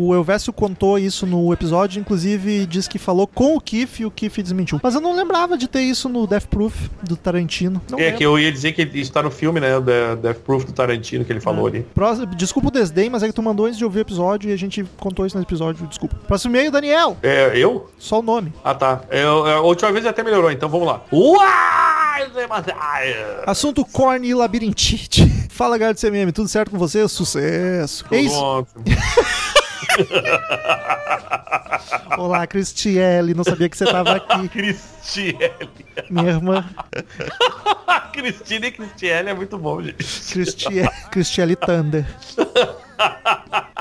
o Elvésio contou isso no episódio, inclusive diz que falou com o Kiff e o Kiff desmentiu. Mas eu não lembrava de ter isso no Death Proof do Tarantino. Não é lembro. que eu ia dizer que isso tá no filme, né? O The- Death Proof do Tarantino que ele falou ali. Pró- Desculpa o desdém, mas é que tu mandou antes de ouvir o episódio e a gente contou isso no episódio, desculpa. Próximo e-mail, Daniel. É, eu? Só o nome. Ah, tá. Eu- a última vez até melhorou, então vamos lá. Uai! Assunto corne e labirintite. Fala, galera do CMM, tudo certo com você? Sucesso. Eis... Ótimo. Olá, Cristiele, não sabia que você tava aqui. Cristiele. Minha irmã, Cristina e Cristiele é muito bom, gente. Cristiele, Cristiele Thunder.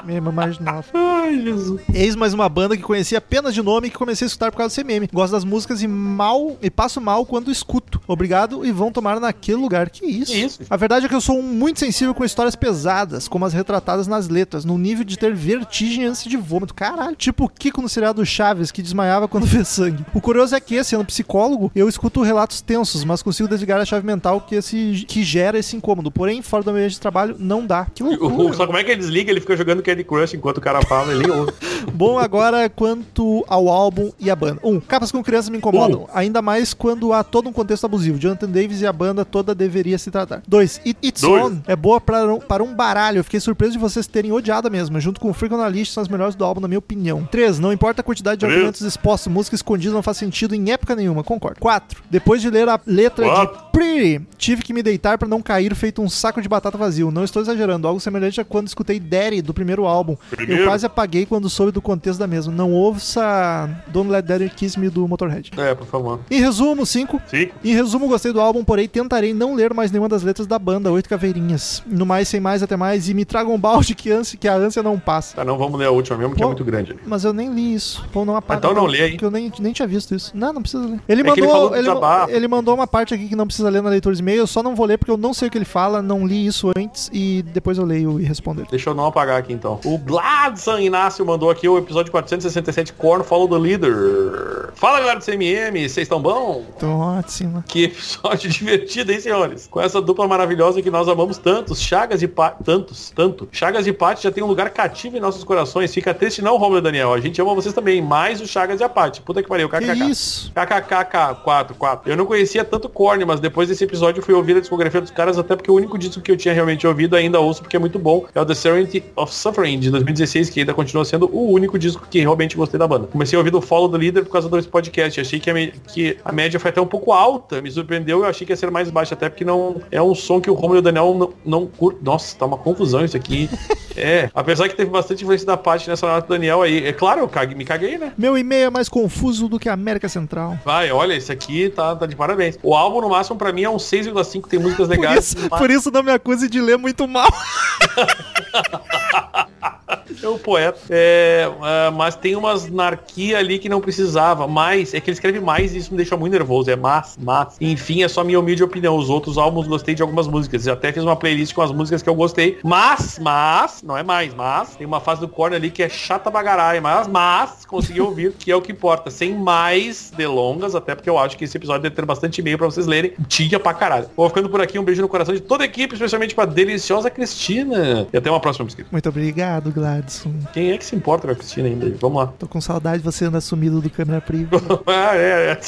Mais nova. Ai, Jesus. Eis mais uma banda que conheci apenas de nome e que comecei a escutar por causa do CMM. Gosto das músicas e mal e passo mal quando escuto. Obrigado e vão tomar naquele lugar. Que isso? Que isso? A verdade é que eu sou muito sensível com histórias pesadas, como as retratadas nas letras, no nível de ter vertigem antes de vômito. Caralho. Tipo o Kiko no seriado Chaves, que desmaiava quando vê sangue. O curioso é que, sendo psicólogo, eu escuto relatos tensos, mas consigo desligar a chave mental que, esse, que gera esse incômodo. Porém, fora do ambiente de trabalho, não dá. Que O- loucura. Só como é que ele desliga? Ele fica jogando Candy Crush enquanto o cara fala, ele ouve. Bom, agora quanto ao álbum e a banda. Um, capas com crianças me incomodam. Ainda mais quando há todo um contexto abusivo. Jonathan Davis e a banda toda deveria se tratar. Dois, It, It's Dois. On é boa para um, para um baralho. Eu fiquei surpreso de vocês terem odiado a mesma. Junto com o Freak on the List, são as melhores do álbum, na minha opinião. Três, não importa a quantidade de Três. argumentos expostos, música escondida não faz sentido em época nenhuma. Concordo. Quatro, depois de ler a letra Quatro. de Pretty, tive que me deitar para não cair feito um saco de batata vazio. Não estou exagerando. Algo semelhante a quando escutei Daddy do primeiro álbum. Eu Primeiro? quase apaguei quando soube do contexto da mesma. Não ouça Don't Let Daddy Kiss Me do Motorhead. É, por favor. Em resumo, 5. Cinco. Em resumo, gostei do álbum, porém tentarei não ler mais nenhuma das letras da banda, oito caveirinhas. No mais, sem mais, até mais, e me tragam um balde que, ânsia, que a ânsia não passa. Tá, não vamos ler a última mesmo, que é Pô, muito grande. Mas eu nem li isso. Pô, não apaga. Então não lê aí. Porque eu nem, nem tinha visto isso. Não, não precisa ler. Ele É ele mandou. falou do ele, desabafo. ele mandou uma parte aqui que não precisa ler na leitura de e-mail. Eu só não vou ler porque eu não sei o que ele fala, não li isso antes e depois eu leio e respondo ele. Deixa eu não apagar aqui então. O Vlad San Inácio mandou aqui o episódio 467 Corn Follow the Leader. Fala galera do CMM, vocês estão bom? Então, ótimo. Que episódio divertido, hein, senhores? Com essa dupla maravilhosa que nós amamos tantos, Chagas e Pat... Tantos, tanto. Chagas e Pat já tem um lugar cativo em nossos corações. Fica triste não, Romulo e Daniel. A gente ama vocês também, mais o Chagas e a Pat. Puta que pariu, Que kkk. isso? KKKK 4, 4. Eu não conhecia tanto Korn, mas depois desse episódio eu fui ouvir a discografia dos caras, até porque o único disco que eu tinha realmente ouvido, ainda ouço porque é muito bom, é o The Serenity of Suffering, de 2016, que ainda continua sendo o único disco que realmente gostei da banda. Comecei a ouvir do Follow do Leader por causa desse podcast. Achei que a, que a média foi até um pouco alta, me surpreendeu, eu achei que ia ser mais baixa, até porque não é um som que o Romulo e o Daniel não, não curtem. Nossa, tá uma confusão isso aqui. é, apesar que teve bastante influência da parte nessa nota do Daniel aí. É claro, eu caguei- me caguei, né? Meu e-mail é mais confuso do que a América Central. Vai, olha, esse aqui tá, tá de parabéns. O álbum, no máximo, pra mim é um 6,5, tem músicas Por legais. isso, por isso não me acuse de ler muito mal. É o poeta. É, ah, mas tem umas narquia ali que não precisava. Mas, é que ele escreve mais e isso me deixa muito nervoso. É mas, mas. Enfim, é só minha humilde opinião. Os outros álbuns gostei de algumas músicas. Eu até fiz uma playlist com as músicas que eu gostei. Mas, mas, não é mais, mas, tem uma fase do Korn ali que é chata bagaralha. Mas, mas, consegui ouvir, que é o que importa. Sem mais delongas, até porque eu acho que esse episódio deve ter bastante e-mail pra vocês lerem. Tinha pra caralho. Vou ficando por aqui. Um beijo no coração de toda a equipe, especialmente pra deliciosa Cristina. E até uma próxima, mosquito. Muito obrigado, Gladson. Quem é que se importa com a Cristina ainda? Vamos lá. Tô com saudade de você andar sumido do câmera priva. ah, é, é.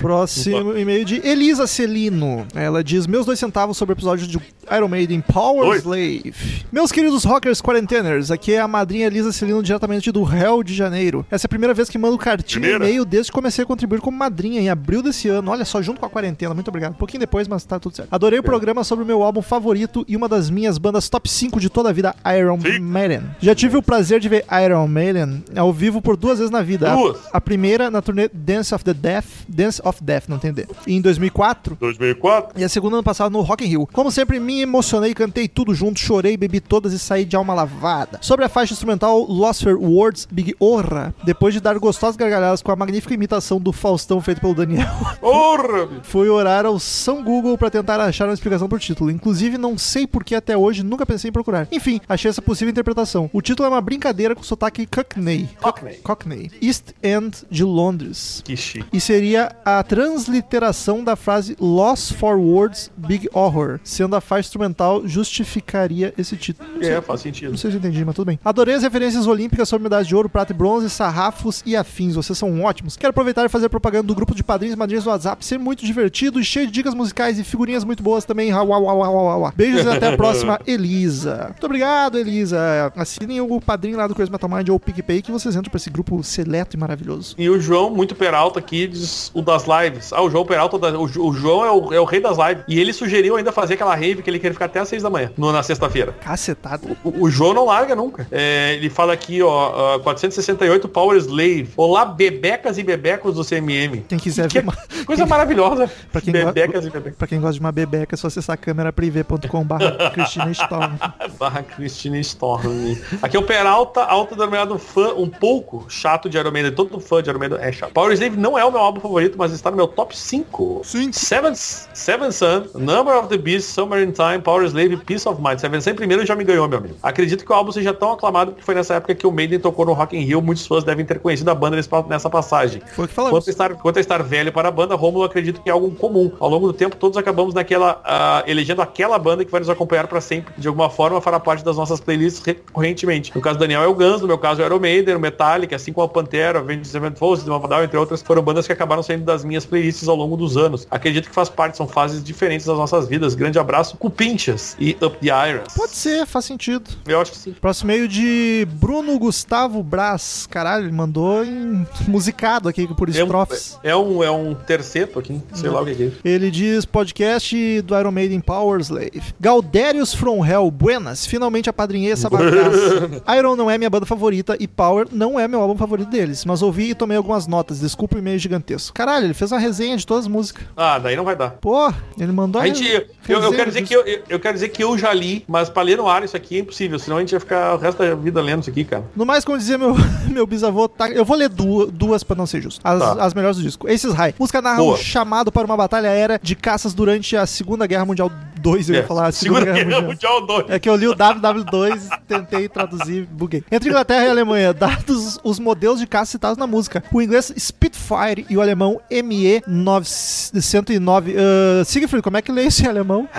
Próximo e-mail de Elisa Celino. Ela diz: Meus dois centavos sobre o episódio de Iron Maiden Power Oi. Slave. Meus queridos rockers quarenteners, aqui é a madrinha Elisa Celino diretamente do Rio de Janeiro. Essa é a primeira vez que mando cartinha e Primeira? e-mail desde que comecei a contribuir como madrinha em abril desse ano. Olha só, junto com a quarentena. Muito obrigado. Um pouquinho depois, mas tá tudo certo. Adorei o programa sobre o meu álbum favorito e uma das minhas bandas top 5 de toda a vida, Iron Sim. Maiden. Já tive o prazer de ver Iron Maiden ao vivo por duas vezes na vida. A- Duas? a primeira na turnê Dance of the Death, Dance of Death, não tem D. Em 2004. 2004? E a segunda ano passado no Rock in Rio. Como sempre, me emocionei, cantei tudo junto, chorei, bebi todas e saí de alma lavada. Sobre a faixa instrumental Lost for Words, Big Orra, depois de dar gostosas gargalhadas com a magnífica imitação do Faustão feito pelo Daniel, Porra! fui orar ao São Google pra tentar achar uma explicação pro título. Inclusive, não sei por que até hoje nunca pensei em procurar. Enfim, achei essa possível interpretação. O título é uma brincadeira com sotaque Cockney. Cockney. Cockney. East End de Londres Que chique. e seria a transliteração da frase Lost for Words Big Horror, sendo a faixa instrumental justificaria esse título. Sei, É, faz sentido. não sei se eu entendi, mas tudo bem. Adorei as referências olímpicas sobre medalhas de ouro, prata e bronze, sarrafos e afins. Vocês são ótimos. Quero aproveitar e fazer propaganda do grupo de padrinhos e madrinhas do WhatsApp, ser muito divertido e cheio de dicas musicais e figurinhas muito boas também. Uau, uau, uau, uau, uau, uau. Beijos e até a próxima, Elisa. Muito obrigado, Elisa. Assinem o padrinho lá do Crazy Metal Mind ou o PicPay que vocês entram pra esse grupo seleto e maravilhoso. E o João, muito Peralta aqui, diz o das lives. Ah, o João Peralta, da- o, o João é o, é o rei das lives. E ele sugeriu ainda fazer aquela rave que ele queria ficar até às seis da manhã, no- na sexta-feira. Cacetado. O, o João não larga nunca. É, ele fala aqui, ó, ah, 468 Power Slave. Olá, bebecas e bebecos do CMM. Quem quiser Que ver uma... coisa maravilhosa. Pra quem bebecas e bebecas. Pra quem gosta de uma bebeca, é só acessar câmeraprivé.com.br Cristina Storm. Barra Christine Storm. Aqui é o Peralta, autodenominado fã, um pouco chato de Iron. Todo fã de Iron é chato. Power Slave não é o meu álbum favorito, mas está no meu top 5. Sim. Seven, Seven Sun, Number of the Beast, Summer in Time, Power Slave, Peace of Mind. Seven Sun primeiro já me ganhou, meu amigo. Acredito que o álbum seja tão aclamado porque foi nessa época que o Maiden tocou no Rock in Rio. Muitos fãs devem ter conhecido a banda nessa passagem. Foi o que falamos. Quanto a, estar, quanto a estar velho para a banda, Romulo acredito que é algo comum. Ao longo do tempo, todos acabamos naquela, ah, elegendo aquela banda que vai nos acompanhar para sempre. De alguma forma, fará parte das nossas playlists recorrentemente. No caso do Daniel é o Guns, no meu caso é o Maiden, o Metallica, assim como a Pantera, Avenged Sevenfold, a Down, entre outras, foram bandas que acabaram saindo das minhas playlists ao longo dos anos. Acredito que faz parte, são fases diferentes das nossas vidas. Grande abraço, Cupinchas e Up the Irons. Pode ser, faz sentido. Eu acho que sim. Próximo meio de Bruno Gustavo Brás. Caralho, ele mandou em musicado aqui por É um, estrofes. é um, é um terceto aqui, sei lá o que que é. Ele diz podcast do Iron Maiden Power Slave. Galdérios from Hell, buenas. Finalmente apadrinhei essa bagaça. Iron não é minha banda favorita e Power não é meu álbum favorito deles, mas ouvi e tomei algumas notas. Desculpa o e-mail gigantesco. Caralho, ele fez uma resenha de todas as músicas. Ah, daí não vai dar. Pô, ele mandou. A gente, eu, eu quero dizer que eu, eu, quero dizer que eu já li, mas pra ler no ar isso aqui é impossível, senão a gente ia ficar o resto da vida lendo isso aqui, cara. No mais, como dizia meu, meu bisavô, tá- eu vou ler duas, duas pra não ser justo. As, Tá. as melhores do disco. Aces High. Música narra um Boa. chamado para uma batalha aérea de caças durante a Segunda Guerra Mundial 2, eu ia É, falar Segunda Segunda Guerra Mundial. Mundial 2. É que eu li o WW2, tentei traduzir, buguei. Entre Inglaterra e Alemanha, dados os modelos de caça citados na música. O inglês Spitfire e o alemão ME 909. Uh, Siegfried, como é que lê isso em alemão?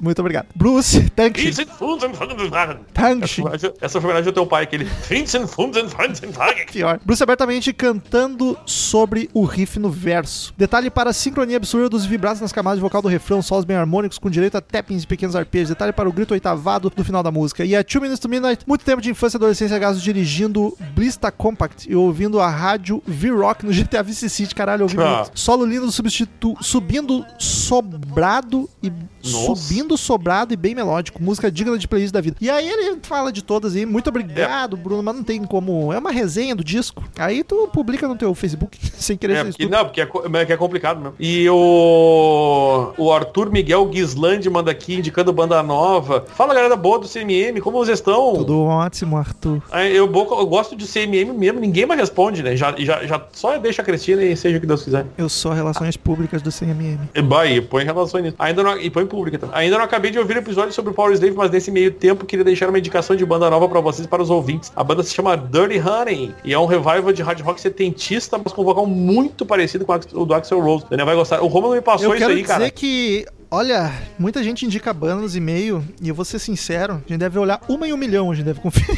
Muito obrigado. Bruce Tankstein. Tankstein. Essa foi a homenagem ao teu pai, aquele 15 Funden, 15 Tage. Pior. Bruce abertamente cantando sobre o riff no verso. Detalhe para a sincronia absurda dos vibratos nas camadas de vocal do refrão, solos bem harmônicos com direito a tappings e pequenos arpejos. Detalhe para o grito oitavado do final da música. E a Two Minutes to Midnight, muito tempo de infância e adolescência gasto dirigindo Blista Compact e ouvindo a rádio V-Rock no GTA Vice City. Caralho, ouvindo Ah. muito. Solo lindo do substitu... subindo sobrado e Nossa. subindo sobrado e bem melódico. Música digna de playlist da vida. E aí ele fala de todas aí. Muito obrigado, Bruno, mas não tem como. É uma resenha do disco. Aí tu publica no teu Facebook sem querer É, porque, não, porque é, é é complicado mesmo. E o, o Arthur Miguel Guislandi manda aqui, indicando banda nova. Fala, galera boa do CMM, como vocês estão? Tudo ótimo, Arthur. Ah, Eu, eu gosto de CMM mesmo, ninguém mais responde, né? Já, já, já só deixa a Cristina e seja o que Deus quiser. Eu sou Relações Públicas do CMM. E, bah, e põe relações nisso. Ainda não, e põe pública também. Ainda não acabei de ouvir o episódio sobre o Power Slave, mas nesse meio tempo queria deixar uma indicação de banda nova pra vocês e para os ouvintes. A banda se chama Dirty Honey e é um revival de hard rock setentista, mas com um vocal muito parecido com o do Axel Rose. O Daniel vai gostar. O Romulo me passou Eu isso quero aí, dizer cara. que, olha, muita gente indica bandas nos e-mail, e eu vou ser sincero, a gente deve olhar uma em um milhão, a gente deve conferir.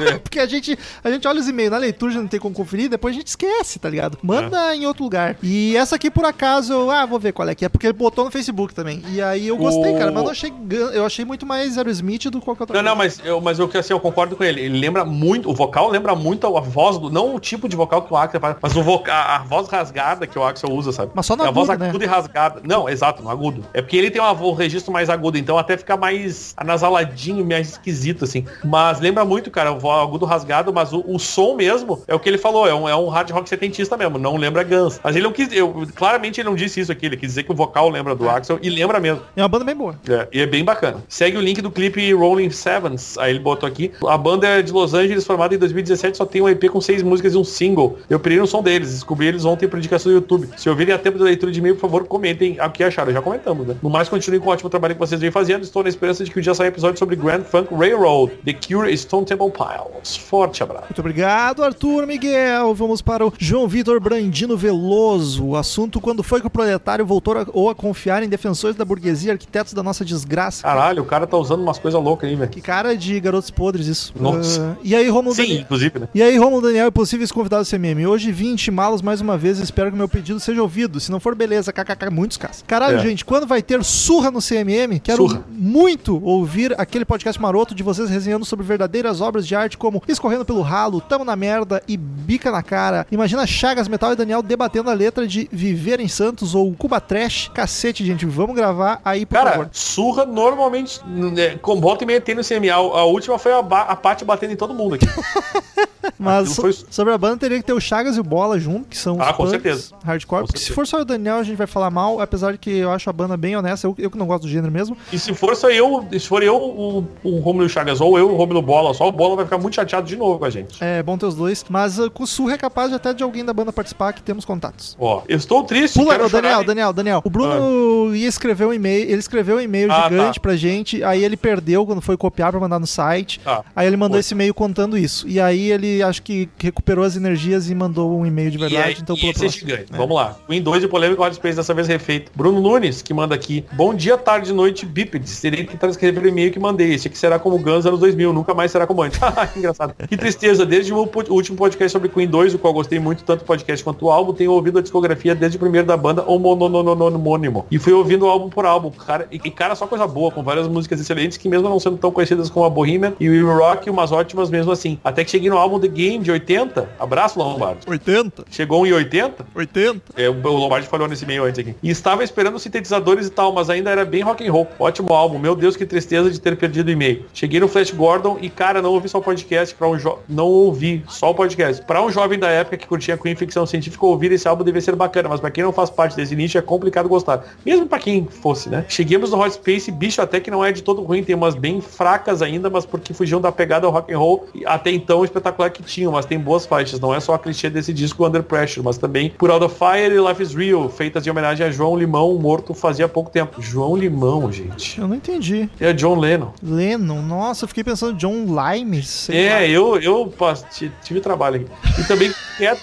É. Porque a gente, a gente olha os e-mails na leitura, já não tem como conferir, depois a gente esquece, tá ligado? Manda É. em outro lugar. E essa aqui, por acaso, eu, ah, vou ver qual é que é, porque ele botou no Facebook também. E aí eu gostei, O- cara, mas eu achei, eu achei muito mais Aerosmith do que qualquer outra Não, não, mas eu, mas eu, que, assim, eu concordo com ele. Ele lembra muito, o vocal lembra muito a voz do. Não o tipo de vocal que o Axel faz, mas o voca, a, a voz rasgada que o Axel usa, sabe? Mas só no é a voz agudo, né? aguda e rasgada. Não, exato, no agudo. É porque ele tem uma, um registro mais agudo, então até fica mais anasaladinho, mais esquisito, assim. Mas lembra muito, cara, o agudo rasgado, mas o, o som mesmo é o que ele falou, é um, é um hard rock setentista mesmo, não lembra Guns. Mas ele não quis. Eu, claramente ele não disse isso aqui, ele quis dizer que o vocal lembra do Axel e lembra mesmo. É uma banda bem boa. É, e é bem bacana. Segue o link do clipe Rolling Sevens. Aí ele botou aqui. A banda é de Los Angeles, formada em 2017, só tem um EP com seis músicas e um single. Eu pirei no som deles, descobri eles ontem por indicação do YouTube. Se ouvirem a tempo da leitura de e-mail, por favor, comentem o que acharam. Já comentamos, né? No mais, continuem com o ótimo trabalho que vocês vêm fazendo. Estou na esperança de que um dia saia episódio sobre Grand Funk Railroad, The Cure Stone Temple Pilots. Forte abraço. Muito obrigado, Arthur Miguel. Vamos para o João Vitor Brandino Veloso. O assunto quando foi que o proletário voltou a, ou a confiar em defensores da burguesia, arquitetos da nossa desgraça. Caralho, o cara tá usando umas coisas loucas aí, velho. Que cara de garotos podres isso. Nossa. Ah, e aí, Romulo Sim, Daniel. inclusive, né? E aí, Romulo Daniel e possíveis convidados do CMM. Hoje vim intimá-los mais uma vez. Espero que meu pedido seja ouvido. Se não for, beleza. KKK, muitos casos. Caralho, É. gente, quando vai ter surra no CMM? Quero Surra. muito ouvir aquele podcast maroto de vocês resenhando sobre verdadeiras obras de arte como Escorrendo pelo Ralo, Tamo na Merda e Bica na Cara. Imagina Chagas Metal e Daniel debatendo a letra de Viver em Santos ou Cuba Trash. Cacete, gente. Vamos gravar aí, por Cara, favor. surra normalmente, né, com volta e meia tem no CMA. A, última foi a, a Paty batendo em todo mundo aqui. Mas so- foi- sobre a banda teria que ter o Chagas e o Bola junto, que são os Ah, com punks certeza. hardcore. Com porque se certeza. for só o Daniel, a gente vai falar mal, apesar de que eu acho a banda bem honesta. Eu, eu que não gosto do gênero mesmo. E se for só eu, se for eu, o, o Romulo Chagas, ou eu, o Romulo Bola, só o Bola vai ficar muito chateado de novo com a gente. É bom ter os dois. Mas uh, o Surra é capaz de até de alguém da banda participar, que temos contatos. Ó, eu estou triste, Pula, quero Daniel, chorar. Daniel, Daniel. O Bruno ia escrever um e-mail, ele escreveu um e-mail Ah, gigante tá. pra gente, aí ele perdeu quando foi copiar pra mandar no site. Tá. Aí ele mandou Foi. esse e-mail contando isso. E aí ele acho que recuperou as energias e mandou um e-mail de E, verdade, é, então e pula esse é gigante. Vamos lá. Win 2 e polêmico Hot Space dessa vez refeito. Bruno Nunes, que manda aqui. Bom dia, tarde, noite, bípedes. Terei que transcrever o e-mail que mandei. Esse aqui será como Guns anos 2000, nunca mais será como antes. que engraçado. Que tristeza. Desde o último podcast sobre Queen 2, o qual gostei muito, tanto do podcast quanto o álbum, tenho ouvido a discografia desde o primeiro da banda, homônimo. E fui ouvindo álbum por álbum. Cara, e, cara, só coisa boa, com várias músicas excelentes que mesmo não sendo tão conhecidas como a Bohemian e o We Rock, umas ótimas mesmo assim. Até que cheguei no álbum The Game de 80. Abraço, Lombardi. 80, Chegou em 80, 80. é, o Lombardi falou nesse meio antes aqui. E estava esperando sintetizadores e tal, mas ainda era bem rock and roll. Ótimo álbum. Meu Deus, que tristeza de ter perdido o e-mail. Cheguei no Flash Gordon e, cara, não ouvi só o podcast para um não ouvi só o podcast. Para um jovem da época que curtia Queen ficção científica, ouvir esse álbum deve ser bacana, mas para quem não faz parte desse nicho é complicado gostar. Mesmo para quem fosse, né? Cheguemos no Hot Space, bicho até que não é de todo ruim, tem umas bem fracas ainda, mas porque fugiam da pegada rock and roll até então espetacular que tinham, mas tem boas faixas. Não é só a clichê desse disco Under Pressure, mas também Por Out of Fire e Life is Real, feitas em homenagem a João Limão, morto fazia pouco tempo. João Limão, gente. Eu não entendi. É John Lennon. Lennon, nossa, eu fiquei pensando John Limes. sei lá. É, eu, eu tive trabalho aqui. E também quieto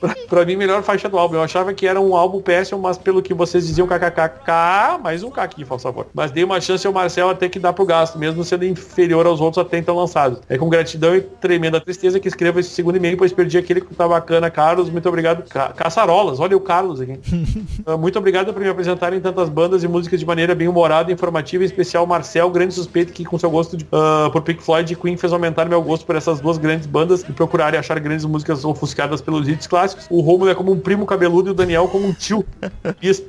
pra, pra, mim, melhor faixa do álbum. Eu achava que era um álbum péssimo, mas pelo que vocês diziam, kkkk, mais um K aqui, por favor. Mas dei uma chance ao Marcel até que dar pro gasto, mesmo sendo inferior aos outros até então lançados. É com gratidão e tremenda tristeza que escrevo esse segundo e-mail, pois perdi aquele que tá bacana, Carlos. Muito obrigado. Ca Caçarolas, olha o Carlos aqui. Ah, Muito obrigado por me apresentarem tantas bandas e músicas de maneira bem humorada e informativa, em especial Marcel, grande suspeito que com seu gosto de, ah, por Pink Floyd e Queen fez aumentar meu gosto por essas duas grandes bandas e procurar e achar grandes músicas ofuscadas pelos hits clássicos. O Romulo é como um primo cabeludo e o Daniel como um tio. E eles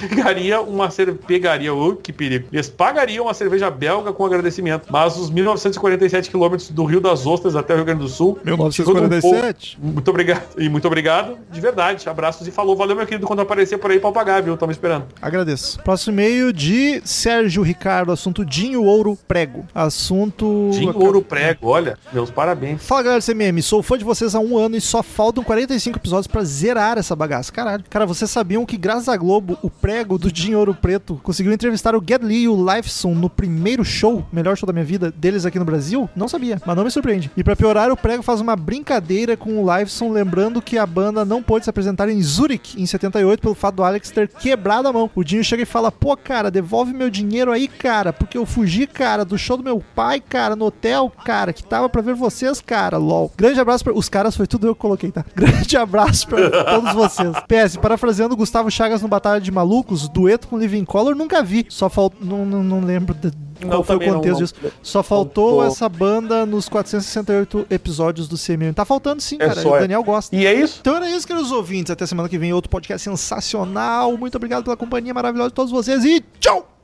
uma cerveja, pegaria, oh, que perigo. Eles pagariam uma cerveja belga com agradecimento. Mas os 1947 quilômetros do Rio das Ostras até o Rio Grande do Sul. chegou num 1947? pouco- Muito obrigado. E muito obrigado, de verdade. Abraços e falou. Valeu, meu querido, quando aparecer por aí pra pagar, viu? Tamo esperando. Agradeço. Próximo e-mail de Sérgio Ricardo, assunto Dinho Ouro Prego. Assunto. Dinho Ouro Prego, olha, meus parabéns. Fala galera do CMM, sou fã de vocês há um ano e só faltam 45 episódios pra zerar essa bagaça. Caralho. Cara, vocês sabiam que graças à Globo, o prego do Dinho Ouro Preto conseguiu entrevistar o Get Lee e o Lifeson no primeiro show, melhor show da minha vida, deles aqui no Brasil? Não sabia, mas não me surpreende. E pra piorar, o prego faz uma brincadeira com o Lifeson, lembrando que a banda não pôde se apresentar em Zurich em 78 pelo fato do Alex ter quebrado a mão. O Dinho chega e fala: pô, cara, devolve meu dinheiro aí, cara, porque eu fugi, cara, do show do meu pai, cara, no hotel, cara, que tava pra ver vocês, cara, lol. Grande abraço pra... Os caras foi tudo eu que coloquei, tá? Grande abraço pra todos vocês. PS, parafraseando Gustavo Chagas no Batalha de Malucos, dueto com Living Color, nunca vi. Só faltou... Não, não, não lembro de... qual Não, foi o contexto disso. Só faltou Faltou. essa banda nos 468 episódios do CMM. Tá faltando sim, É cara. O Daniel gosta. E é isso? Então era isso, queridos ouvintes. Até semana que vem, outro podcast sensacional. Muito obrigado pela companhia maravilhosa de todos vocês e tchau!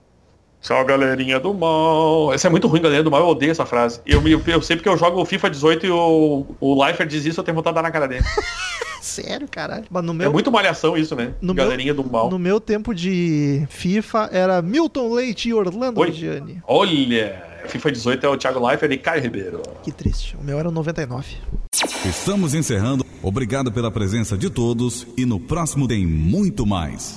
Tchau, galerinha do mal. Essa é muito ruim, galerinha do mal. Eu odeio essa frase. Eu, me- eu sei porque eu jogo o FIFA 18 e o, o Leifert diz isso, eu tenho vontade de dar na cara dele. Sério, caralho. Mas no É meu, muito malhação isso, né? No meu- galerinha do mal. no meu tempo de FIFA era Milton Leite e Orlando Oi? Gianni. Olha, FIFA 18 é o Thiago Leifert e Caio Ribeiro. Que triste. O meu era o 99. Estamos encerrando. Obrigado pela presença de todos e no próximo tem muito mais.